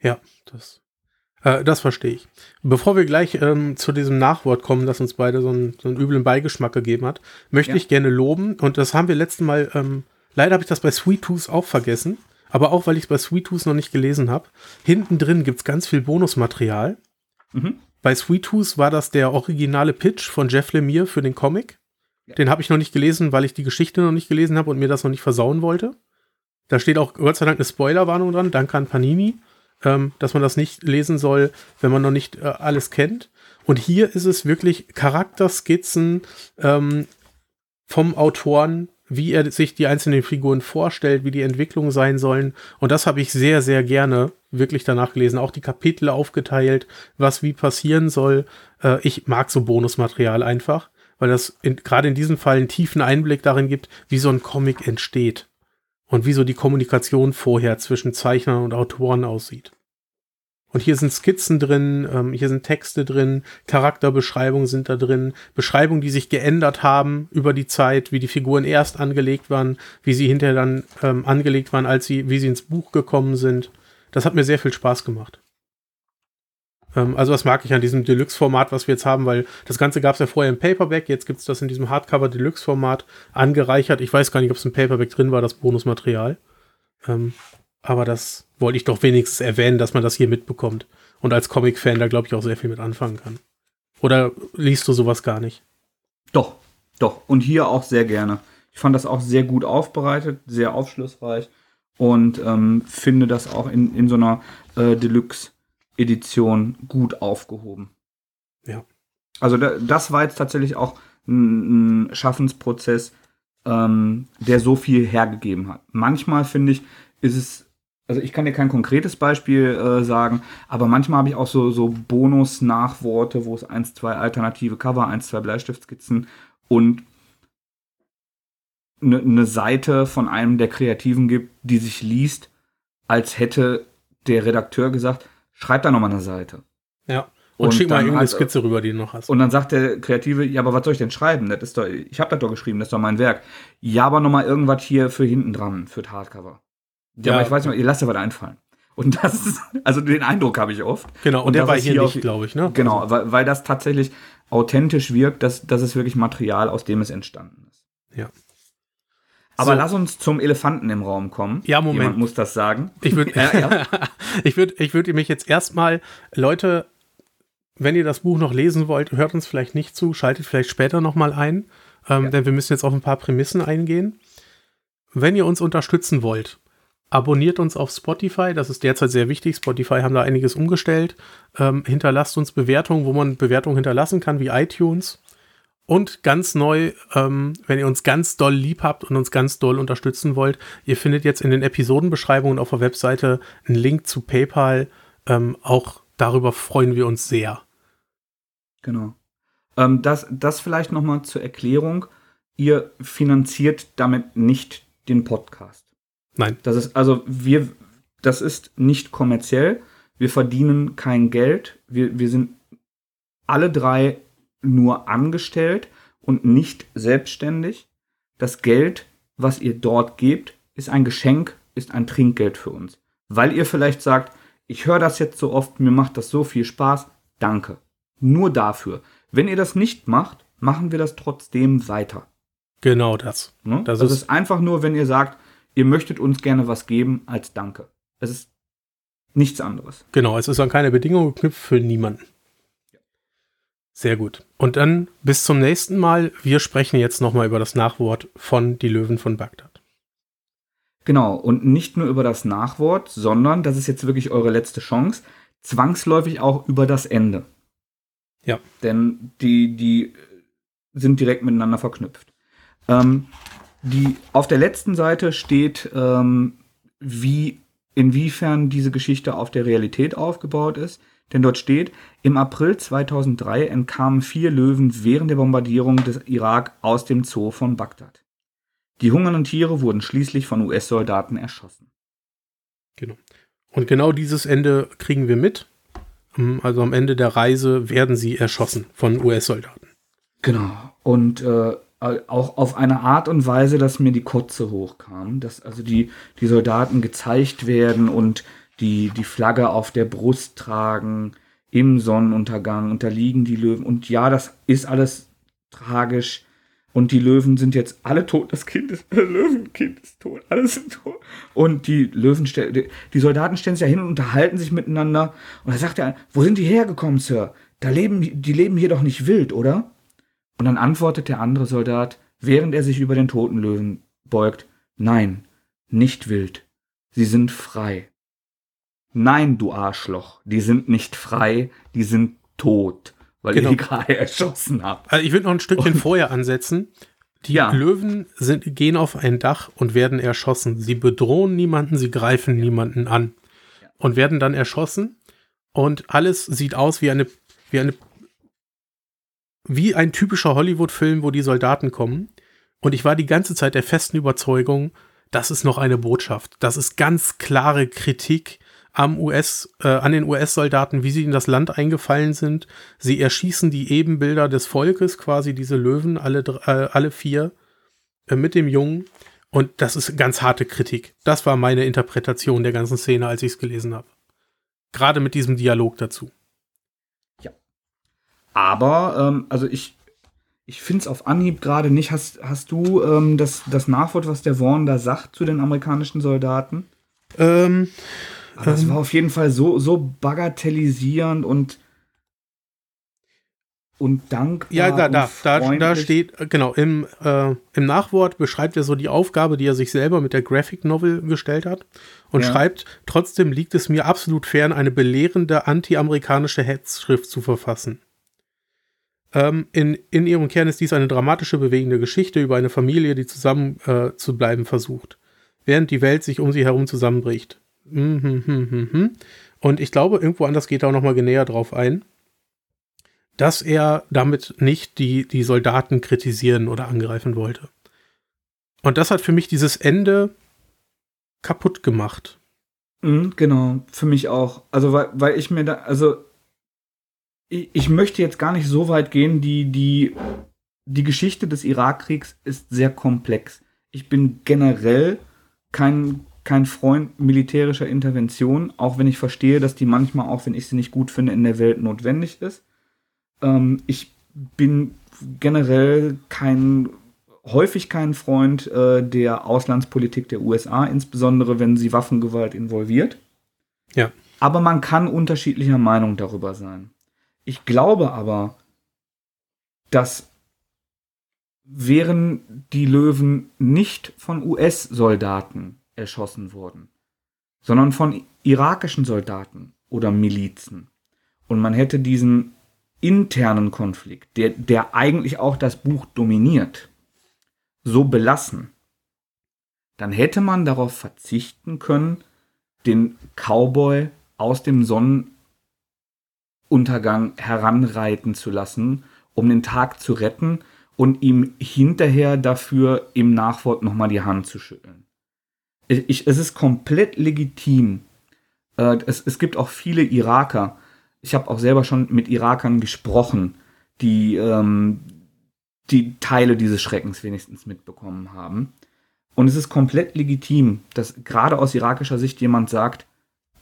Ja, das, äh, das verstehe ich. Bevor wir gleich ähm, zu diesem Nachwort kommen, das uns beide so einen, so einen üblen Beigeschmack gegeben hat, möchte ja. ich gerne loben, und das haben wir letzten Mal, ähm, leider habe ich das bei Sweet Tooth auch vergessen, aber auch, weil ich es bei Sweet Tooth noch nicht gelesen habe. Hinten drin gibt es ganz viel Bonusmaterial. Mhm. Bei Sweet Tooth war das der originale Pitch von Jeff Lemire für den Comic. Ja. Den habe ich noch nicht gelesen, weil ich die Geschichte noch nicht gelesen habe und mir das noch nicht versauen wollte. Da steht auch Gott sei Dank eine Spoilerwarnung dran, danke an Panini, ähm, dass man das nicht lesen soll, wenn man noch nicht äh, alles kennt. Und hier ist es wirklich Charakterskizzen ähm, vom Autoren, wie er sich die einzelnen Figuren vorstellt, wie die Entwicklungen sein sollen. Und das habe ich sehr, sehr gerne wirklich danach gelesen. Auch die Kapitel aufgeteilt, was wie passieren soll. Äh, ich mag so Bonusmaterial einfach weil das gerade in diesem Fall einen tiefen Einblick darin gibt, wie so ein Comic entsteht und wie so die Kommunikation vorher zwischen Zeichnern und Autoren aussieht. Und hier sind Skizzen drin, ähm, hier sind Texte drin, Charakterbeschreibungen sind da drin, Beschreibungen, die sich geändert haben über die Zeit, wie die Figuren erst angelegt waren, wie sie hinterher dann ähm, angelegt waren, als sie, wie sie ins Buch gekommen sind. Das hat mir sehr viel Spaß gemacht. Ähm, also das mag ich an diesem Deluxe-Format, was wir jetzt haben, weil das Ganze gab es ja vorher im Paperback, jetzt gibt es das in diesem Hardcover-Deluxe-Format angereichert. Ich weiß gar nicht, ob es im Paperback drin war, das Bonusmaterial. Ähm, aber das wollte ich doch wenigstens erwähnen, dass man das hier mitbekommt. Und als Comic-Fan da, glaube ich, auch sehr viel mit anfangen kann. Oder liest du sowas gar nicht? Doch, doch. Und hier auch sehr gerne. Ich fand das auch sehr gut aufbereitet, sehr aufschlussreich und ähm, finde das auch in, in so einer äh, Deluxe Edition gut aufgehoben. Ja. Also da, das war jetzt tatsächlich auch ein, ein Schaffensprozess, ähm, der so viel hergegeben hat. Manchmal finde ich, ist es, also ich kann dir kein konkretes Beispiel äh, sagen, aber manchmal habe ich auch so, so Bonus-Nachworte, wo es eins, zwei alternative Cover, eins, zwei Bleistiftskizzen und eine ne Seite von einem der Kreativen gibt, die sich liest, als hätte der Redakteur gesagt, schreib da nochmal eine Seite. Ja. Und, und schick mal irgendeine Skizze rüber, die du noch hast. Und dann sagt der Kreative, ja, aber was soll ich denn schreiben? Das ist doch, ich habe das doch geschrieben, das ist doch mein Werk. Ja, aber nochmal irgendwas hier für hinten dran, für Hardcover. Ja, ja, aber ich weiß nicht, ihr lasst dir was einfallen. Und das ist, also den Eindruck habe ich oft. Genau, und, und der war hier nicht, glaube ich, ne? Genau, also. weil, weil das tatsächlich authentisch wirkt, dass das ist wirklich Material, aus dem es entstanden ist. Ja. Aber so. lass uns zum Elefanten im Raum kommen. Ja, Moment. Jemand muss das sagen. Ich würde ja, ja. ich würd, ich würd mich jetzt erstmal, Leute, wenn ihr das Buch noch lesen wollt, hört uns vielleicht nicht zu, schaltet vielleicht später nochmal ein, ähm, ja. denn wir müssen jetzt auf ein paar Prämissen eingehen. Wenn ihr uns unterstützen wollt, abonniert uns auf Spotify, das ist derzeit sehr wichtig. Spotify haben da einiges umgestellt. Ähm, hinterlasst uns Bewertungen, wo man Bewertungen hinterlassen kann, wie iTunes. Und ganz neu, ähm, wenn ihr uns ganz doll lieb habt und uns ganz doll unterstützen wollt, ihr findet jetzt in den Episodenbeschreibungen auf der Webseite einen Link zu PayPal. Ähm, auch darüber freuen wir uns sehr. Genau. Ähm, das, das vielleicht nochmal zur Erklärung. Ihr finanziert damit nicht den Podcast. Nein. Das ist also wir, das ist nicht kommerziell. Wir verdienen kein Geld. Wir, wir sind alle drei nur angestellt und nicht selbstständig. Das Geld, was ihr dort gebt, ist ein Geschenk, ist ein Trinkgeld für uns. Weil ihr vielleicht sagt, ich höre das jetzt so oft, mir macht das so viel Spaß, danke. Nur dafür. Wenn ihr das nicht macht, machen wir das trotzdem weiter. Genau das. Ne? Das, das ist, ist einfach nur, wenn ihr sagt, ihr möchtet uns gerne was geben als Danke. Es ist nichts anderes. Genau, es ist an keine Bedingung geknüpft für niemanden. Sehr gut. Und dann bis zum nächsten Mal. Wir sprechen jetzt nochmal über das Nachwort von Die Löwen von Bagdad. Genau, und nicht nur über das Nachwort, sondern, das ist jetzt wirklich eure letzte Chance, zwangsläufig auch über das Ende. Ja. Denn die, die sind direkt miteinander verknüpft. Ähm, die, auf der letzten Seite steht, ähm, wie, inwiefern diese Geschichte auf der Realität aufgebaut ist. Denn dort steht, im April 2003 entkamen vier Löwen während der Bombardierung des Irak aus dem Zoo von Bagdad. Die hungernden Tiere wurden schließlich von US-Soldaten erschossen. Genau. Und genau dieses Ende kriegen wir mit. Also am Ende der Reise werden sie erschossen von US-Soldaten. Genau. Und äh, auch auf eine Art und Weise, dass mir die Kotze hochkam, dass also die, die Soldaten gezeigt werden und die, die Flagge auf der Brust tragen im Sonnenuntergang und da liegen die Löwen. Und ja, das ist alles tragisch. Und die Löwen sind jetzt alle tot. Das Kind ist, das Löwenkind ist tot. Alles sind tot. Und die Löwen, die Soldaten stellen sich ja hin und unterhalten sich miteinander. Und da sagt er, wo sind die hergekommen, Sir? Da leben, die leben hier doch nicht wild, oder? Und dann antwortet der andere Soldat, während er sich über den toten Löwen beugt, nein, nicht wild. Sie sind frei. Nein, du Arschloch, die sind nicht frei, die sind tot, weil genau. ich die gerade erschossen habe. Also ich würde noch ein Stückchen und, vorher ansetzen. Die ja. Löwen sind, gehen auf ein Dach und werden erschossen. Sie bedrohen niemanden, sie greifen niemanden an und werden dann erschossen. Und alles sieht aus wie eine, wie eine wie ein typischer Hollywood-Film, wo die Soldaten kommen. Und ich war die ganze Zeit der festen Überzeugung, das ist noch eine Botschaft. Das ist ganz klare Kritik am US, äh, an den US-Soldaten, wie sie in das Land eingefallen sind. Sie erschießen die Ebenbilder des Volkes, quasi diese Löwen, alle, äh, alle vier, äh, mit dem Jungen. Und das ist ganz harte Kritik. Das war meine Interpretation der ganzen Szene, als ich es gelesen habe. Gerade mit diesem Dialog dazu. Aber, ähm, also ich, ich finde es auf Anhieb gerade nicht. Hast, hast du ähm, das, das Nachwort, was der Vaughn da sagt zu den amerikanischen Soldaten? Ähm, Aber es ähm, war auf jeden Fall so, so bagatellisierend und und dankbar. Ja, da, da, da, da steht, genau, im, äh, im Nachwort beschreibt er so die Aufgabe, die er sich selber mit der Graphic Novel gestellt hat und ja. schreibt, trotzdem liegt es mir absolut fern, eine belehrende anti-amerikanische Hetzschrift zu verfassen. Ähm, in, in ihrem Kern ist dies eine dramatische, bewegende Geschichte über eine Familie, die zusammen äh, zu bleiben versucht, während die Welt sich um sie herum zusammenbricht. Mhm, Und ich glaube, irgendwo anders geht er auch noch mal näher drauf ein, dass er damit nicht die, die Soldaten kritisieren oder angreifen wollte. Und das hat für mich dieses Ende kaputt gemacht. Mhm, genau, für mich auch. Also, weil, weil ich mir da, also ich möchte jetzt gar nicht so weit gehen, die, die, die Geschichte des Irakkriegs ist sehr komplex. Ich bin generell kein, kein Freund militärischer Intervention, auch wenn ich verstehe, dass die manchmal, auch wenn ich sie nicht gut finde, in der Welt notwendig ist. Ähm, ich bin generell kein, häufig kein Freund äh, der Auslandspolitik der USA, insbesondere wenn sie Waffengewalt involviert. Ja. Aber man kann unterschiedlicher Meinung darüber sein. Ich glaube aber, dass wären die Löwen nicht von US-Soldaten erschossen wurden, sondern von irakischen Soldaten oder Milizen. Und man hätte diesen internen Konflikt, der, der eigentlich auch das Buch dominiert, so belassen, dann hätte man darauf verzichten können, den Cowboy aus dem Sonnen Untergang heranreiten zu lassen, um den Tag zu retten und ihm hinterher dafür im Nachwort nochmal die Hand zu schütteln. Ich, es ist komplett legitim. Äh, es, es gibt auch viele Iraker. Ich habe auch selber schon mit Irakern gesprochen, die ähm, die Teile dieses Schreckens wenigstens mitbekommen haben. Und es ist komplett legitim, dass gerade aus irakischer Sicht jemand sagt,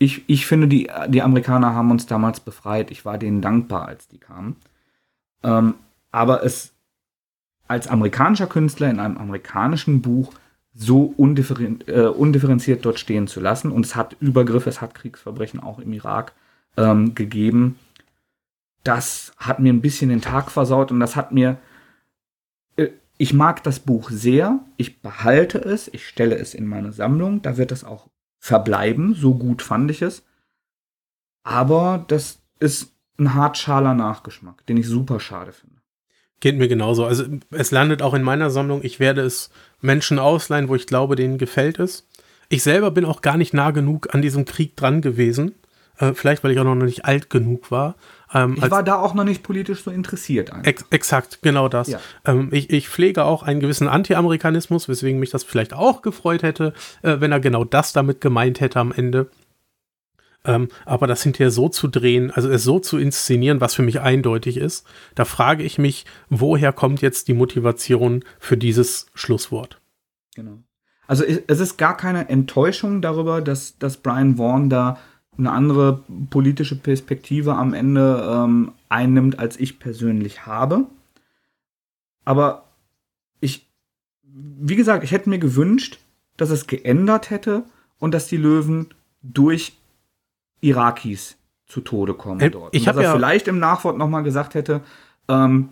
ich, ich finde, die, die Amerikaner haben uns damals befreit. Ich war denen dankbar, als die kamen. Ähm, aber es als amerikanischer Künstler in einem amerikanischen Buch so undifferenziert, äh, undifferenziert dort stehen zu lassen. Und es hat Übergriffe, es hat Kriegsverbrechen auch im Irak ähm, gegeben. Das hat mir ein bisschen den Tag versaut und das hat mir. Äh, ich mag das Buch sehr. Ich behalte es. Ich stelle es in meine Sammlung. Da wird es auch verbleiben. So gut fand ich es. Aber das ist ein hartschaler Nachgeschmack, den ich super schade finde. Geht mir genauso. Also es landet auch in meiner Sammlung. Ich werde es Menschen ausleihen, wo ich glaube, denen gefällt es. Ich selber bin auch gar nicht nah genug an diesem Krieg dran gewesen. Äh, vielleicht, weil ich auch noch nicht alt genug war. Ähm, ich war da auch noch nicht politisch so interessiert. Ex exakt, genau das. Ja. Ähm, ich, ich, pflege auch einen gewissen Anti-Amerikanismus, weswegen mich das vielleicht auch gefreut hätte, äh, wenn er genau das damit gemeint hätte am Ende. Ähm, aber das hinterher so zu drehen, also es so zu inszenieren, was für mich eindeutig ist, da frage ich mich, woher kommt jetzt die Motivation für dieses Schlusswort? Genau. Also es ist gar keine Enttäuschung darüber, dass, dass Brian Vaughan da eine andere politische Perspektive am Ende ähm, einnimmt, als ich persönlich habe. Aber ich, wie gesagt, ich hätte mir gewünscht, dass es geändert hätte und dass die Löwen durch Irakis zu Tode kommen äh, dort. Ich habe ja vielleicht im Nachwort nochmal gesagt hätte, ähm,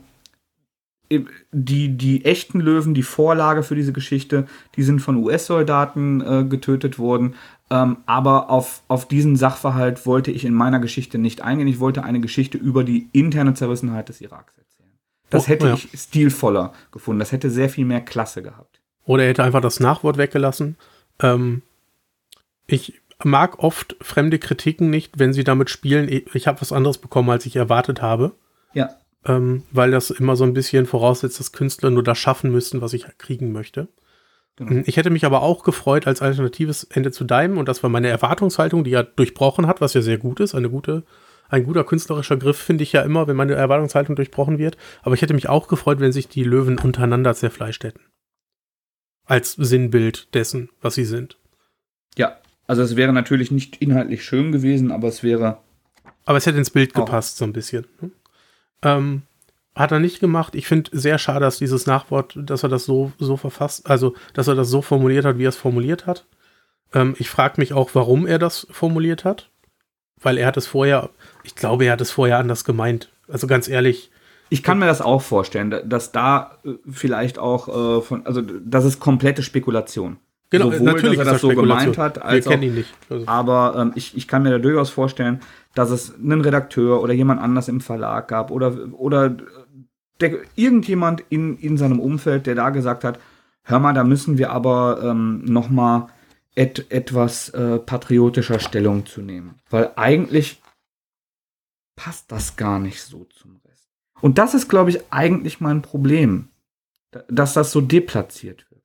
die, die echten Löwen, die Vorlage für diese Geschichte, die sind von US-Soldaten äh, getötet worden. Ähm, aber auf, auf diesen Sachverhalt wollte ich in meiner Geschichte nicht eingehen. Ich wollte eine Geschichte über die interne Zerrissenheit des Iraks erzählen. Das oh, hätte ja. ich stilvoller gefunden. Das hätte sehr viel mehr Klasse gehabt. Oder er hätte einfach das Nachwort weggelassen. Ähm, ich mag oft fremde Kritiken nicht, wenn sie damit spielen, ich habe was anderes bekommen, als ich erwartet habe. Ja ähm, weil das immer so ein bisschen voraussetzt, dass Künstler nur das schaffen müssten, was ich kriegen möchte. Genau. Ich hätte mich aber auch gefreut als alternatives Ende zu Daim und das war meine Erwartungshaltung, die ja durchbrochen hat, was ja sehr gut ist, eine gute, ein guter künstlerischer Griff finde ich ja immer, wenn meine Erwartungshaltung durchbrochen wird. Aber ich hätte mich auch gefreut, wenn sich die Löwen untereinander zerfleischt hätten. Als Sinnbild dessen, was sie sind. Ja, also es wäre natürlich nicht inhaltlich schön gewesen, aber es wäre. Aber es hätte ins Bild gepasst, so ein bisschen. Ne? Ähm, hat er nicht gemacht. Ich finde sehr schade, dass dieses Nachwort, dass er das so, so verfasst, also dass er das so formuliert hat, wie er es formuliert hat. Ähm, ich frage mich auch, warum er das formuliert hat. Weil er hat es vorher, ich glaube, er hat es vorher anders gemeint. Also ganz ehrlich. Ich kann mir das auch vorstellen, dass da äh, vielleicht auch äh, von, also das ist komplette Spekulation. Genau, Sowohl, natürlich dass er das so gemeint hat, als Wir kennen ihn nicht. Also. Aber ähm, ich, ich kann mir da durchaus vorstellen, dass es einen Redakteur oder jemand anders im Verlag gab oder, oder der, irgendjemand in, in seinem Umfeld, der da gesagt hat, hör mal, da müssen wir aber ähm, noch mal et, etwas äh, patriotischer Stellung zu nehmen. Weil eigentlich passt das gar nicht so zum Rest. Und das ist, glaube ich, eigentlich mein Problem, dass das so deplatziert wird.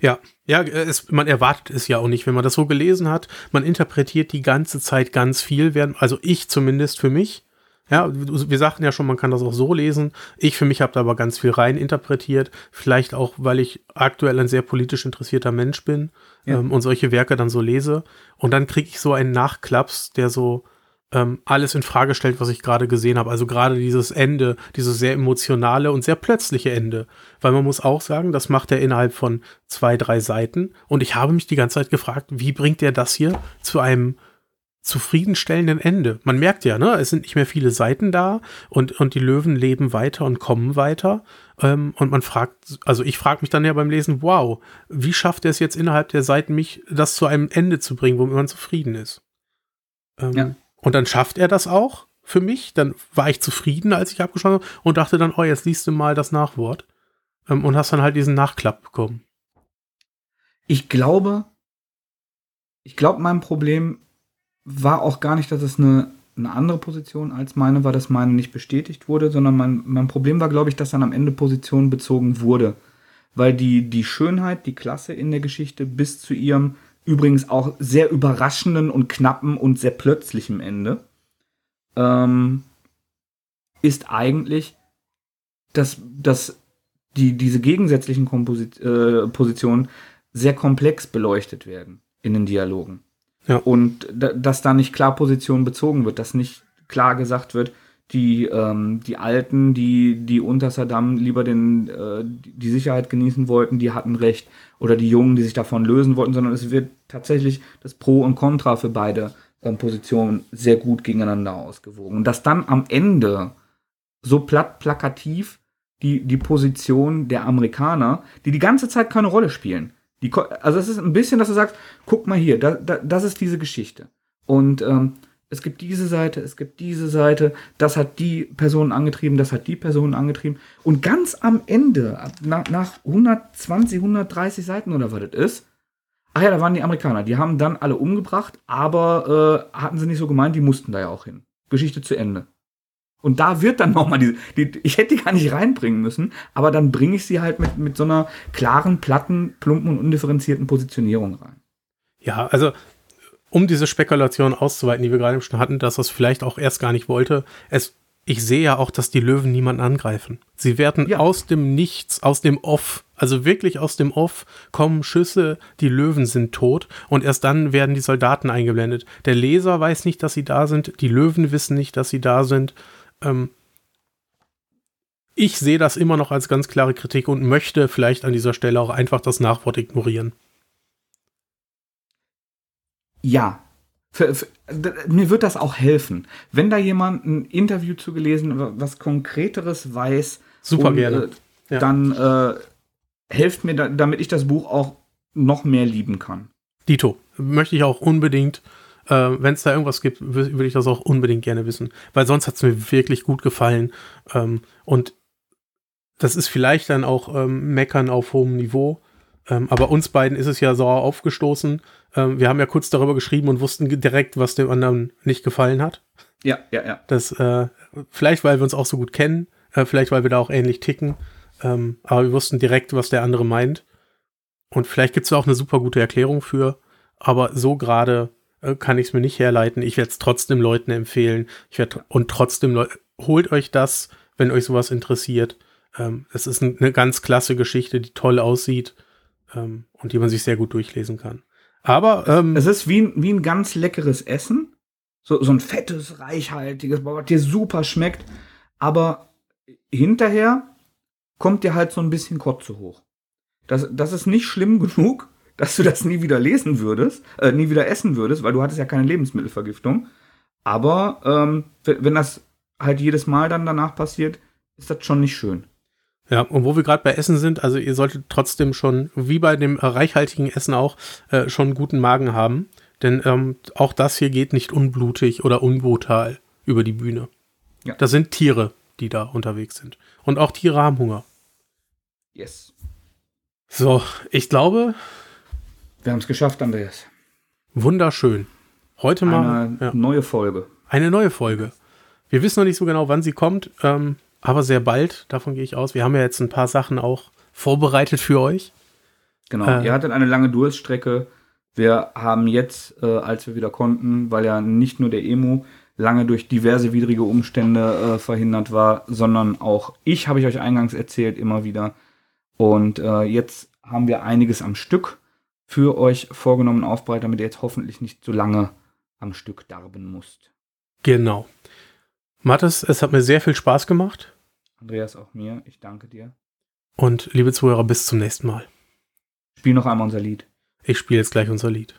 Ja, ja, es, man erwartet es ja auch nicht, wenn man das so gelesen hat. Man interpretiert die ganze Zeit ganz viel, werden, also ich zumindest für mich. Ja, wir sagten ja schon, man kann das auch so lesen. Ich für mich habe da aber ganz viel rein interpretiert. Vielleicht auch, weil ich aktuell ein sehr politisch interessierter Mensch bin ja. ähm, und solche Werke dann so lese. Und dann kriege ich so einen Nachklaps, der so, ähm, alles in Frage stellt, was ich gerade gesehen habe. Also gerade dieses Ende, dieses sehr emotionale und sehr plötzliche Ende. Weil man muss auch sagen, das macht er innerhalb von zwei, drei Seiten. Und ich habe mich die ganze Zeit gefragt, wie bringt er das hier zu einem zufriedenstellenden Ende? Man merkt ja, ne, es sind nicht mehr viele Seiten da und, und die Löwen leben weiter und kommen weiter. Ähm, und man fragt, also ich frage mich dann ja beim Lesen, wow, wie schafft er es jetzt innerhalb der Seiten, mich das zu einem Ende zu bringen, womit man zufrieden ist? Ähm, ja. Und dann schafft er das auch für mich. Dann war ich zufrieden, als ich abgeschlossen habe und dachte dann, oh, jetzt liest du mal das Nachwort. Ähm, und hast dann halt diesen Nachklapp bekommen. Ich glaube, ich glaube, mein Problem war auch gar nicht, dass es eine, eine andere Position als meine war, dass meine nicht bestätigt wurde, sondern mein, mein Problem war, glaube ich, dass dann am Ende Position bezogen wurde. Weil die, die Schönheit, die Klasse in der Geschichte bis zu ihrem übrigens auch sehr überraschenden und knappen und sehr plötzlichen Ende, ähm, ist eigentlich, dass, dass die, diese gegensätzlichen Komposit äh, Positionen sehr komplex beleuchtet werden in den Dialogen. Ja. Und dass da nicht klar Position bezogen wird, dass nicht klar gesagt wird, die, ähm, die Alten, die, die unter Saddam lieber den, äh, die Sicherheit genießen wollten, die hatten recht. Oder die Jungen, die sich davon lösen wollten, sondern es wird tatsächlich das Pro und Contra für beide ähm, Positionen sehr gut gegeneinander ausgewogen. Und dass dann am Ende so platt plakativ die, die Position der Amerikaner, die die ganze Zeit keine Rolle spielen. Die, also es ist ein bisschen, dass du sagst, guck mal hier, da, da, das ist diese Geschichte. Und ähm, es gibt diese Seite, es gibt diese Seite, das hat die Person angetrieben, das hat die Person angetrieben. Und ganz am Ende, nach, nach 120, 130 Seiten oder was das ist, ach ja, da waren die Amerikaner, die haben dann alle umgebracht, aber äh, hatten sie nicht so gemeint, die mussten da ja auch hin. Geschichte zu Ende. Und da wird dann nochmal diese, die, ich hätte die gar nicht reinbringen müssen, aber dann bringe ich sie halt mit, mit so einer klaren, platten, plumpen und undifferenzierten Positionierung rein. Ja, also um diese Spekulation auszuweiten, die wir gerade schon hatten, dass es vielleicht auch erst gar nicht wollte, es, ich sehe ja auch, dass die Löwen niemanden angreifen. Sie werden ja. aus dem Nichts, aus dem Off, also wirklich aus dem Off, kommen Schüsse, die Löwen sind tot und erst dann werden die Soldaten eingeblendet. Der Leser weiß nicht, dass sie da sind, die Löwen wissen nicht, dass sie da sind. Ähm, ich sehe das immer noch als ganz klare Kritik und möchte vielleicht an dieser Stelle auch einfach das Nachwort ignorieren. Ja. Für, für, mir wird das auch helfen. Wenn da jemand ein Interview zugelesen, was Konkreteres weiß, super und, gerne. Äh, ja. Dann äh, helft mir, da, damit ich das Buch auch noch mehr lieben kann. Dito, möchte ich auch unbedingt. Äh, Wenn es da irgendwas gibt, würde ich das auch unbedingt gerne wissen. Weil sonst hat es mir wirklich gut gefallen. Ähm, und das ist vielleicht dann auch ähm, Meckern auf hohem Niveau. Ähm, aber uns beiden ist es ja sauer aufgestoßen. Ähm, wir haben ja kurz darüber geschrieben und wussten direkt, was dem anderen nicht gefallen hat. Ja, ja, ja. Das, äh, vielleicht, weil wir uns auch so gut kennen, äh, vielleicht, weil wir da auch ähnlich ticken. Ähm, aber wir wussten direkt, was der andere meint. Und vielleicht gibt es auch eine super gute Erklärung für. Aber so gerade äh, kann ich es mir nicht herleiten. Ich werde es trotzdem Leuten empfehlen. Ich werde und trotzdem holt euch das, wenn euch sowas interessiert. Ähm, es ist eine ganz klasse Geschichte, die toll aussieht ähm, und die man sich sehr gut durchlesen kann. Aber ähm, es ist wie, wie ein ganz leckeres Essen. So, so ein fettes, reichhaltiges, was dir super schmeckt. Aber hinterher kommt dir halt so ein bisschen Kotze hoch. Das, das ist nicht schlimm genug, dass du das nie wieder lesen würdest, äh, nie wieder essen würdest, weil du hattest ja keine Lebensmittelvergiftung. Aber ähm, wenn das halt jedes Mal dann danach passiert, ist das schon nicht schön. Ja, und wo wir gerade bei Essen sind, also ihr solltet trotzdem schon, wie bei dem reichhaltigen Essen auch, äh, schon einen guten Magen haben. Denn ähm, auch das hier geht nicht unblutig oder unbrutal über die Bühne. Ja. Das sind Tiere, die da unterwegs sind. Und auch Tiere haben Hunger. Yes. So, ich glaube. Wir haben es geschafft, Andreas. Wunderschön. Heute mal. Eine ja. neue Folge. Eine neue Folge. Wir wissen noch nicht so genau, wann sie kommt. Ähm, aber sehr bald, davon gehe ich aus. Wir haben ja jetzt ein paar Sachen auch vorbereitet für euch. Genau, äh, ihr hattet eine lange Durststrecke. Wir haben jetzt, äh, als wir wieder konnten, weil ja nicht nur der Emo lange durch diverse widrige Umstände äh, verhindert war, sondern auch ich, habe ich euch eingangs erzählt, immer wieder. Und äh, jetzt haben wir einiges am Stück für euch vorgenommen aufbereitet, damit ihr jetzt hoffentlich nicht so lange am Stück darben musst. Genau. Mathis, es hat mir sehr viel Spaß gemacht. Andreas, auch mir. Ich danke dir. Und liebe Zuhörer, bis zum nächsten Mal. Spiel noch einmal unser Lied. Ich spiele jetzt gleich unser Lied.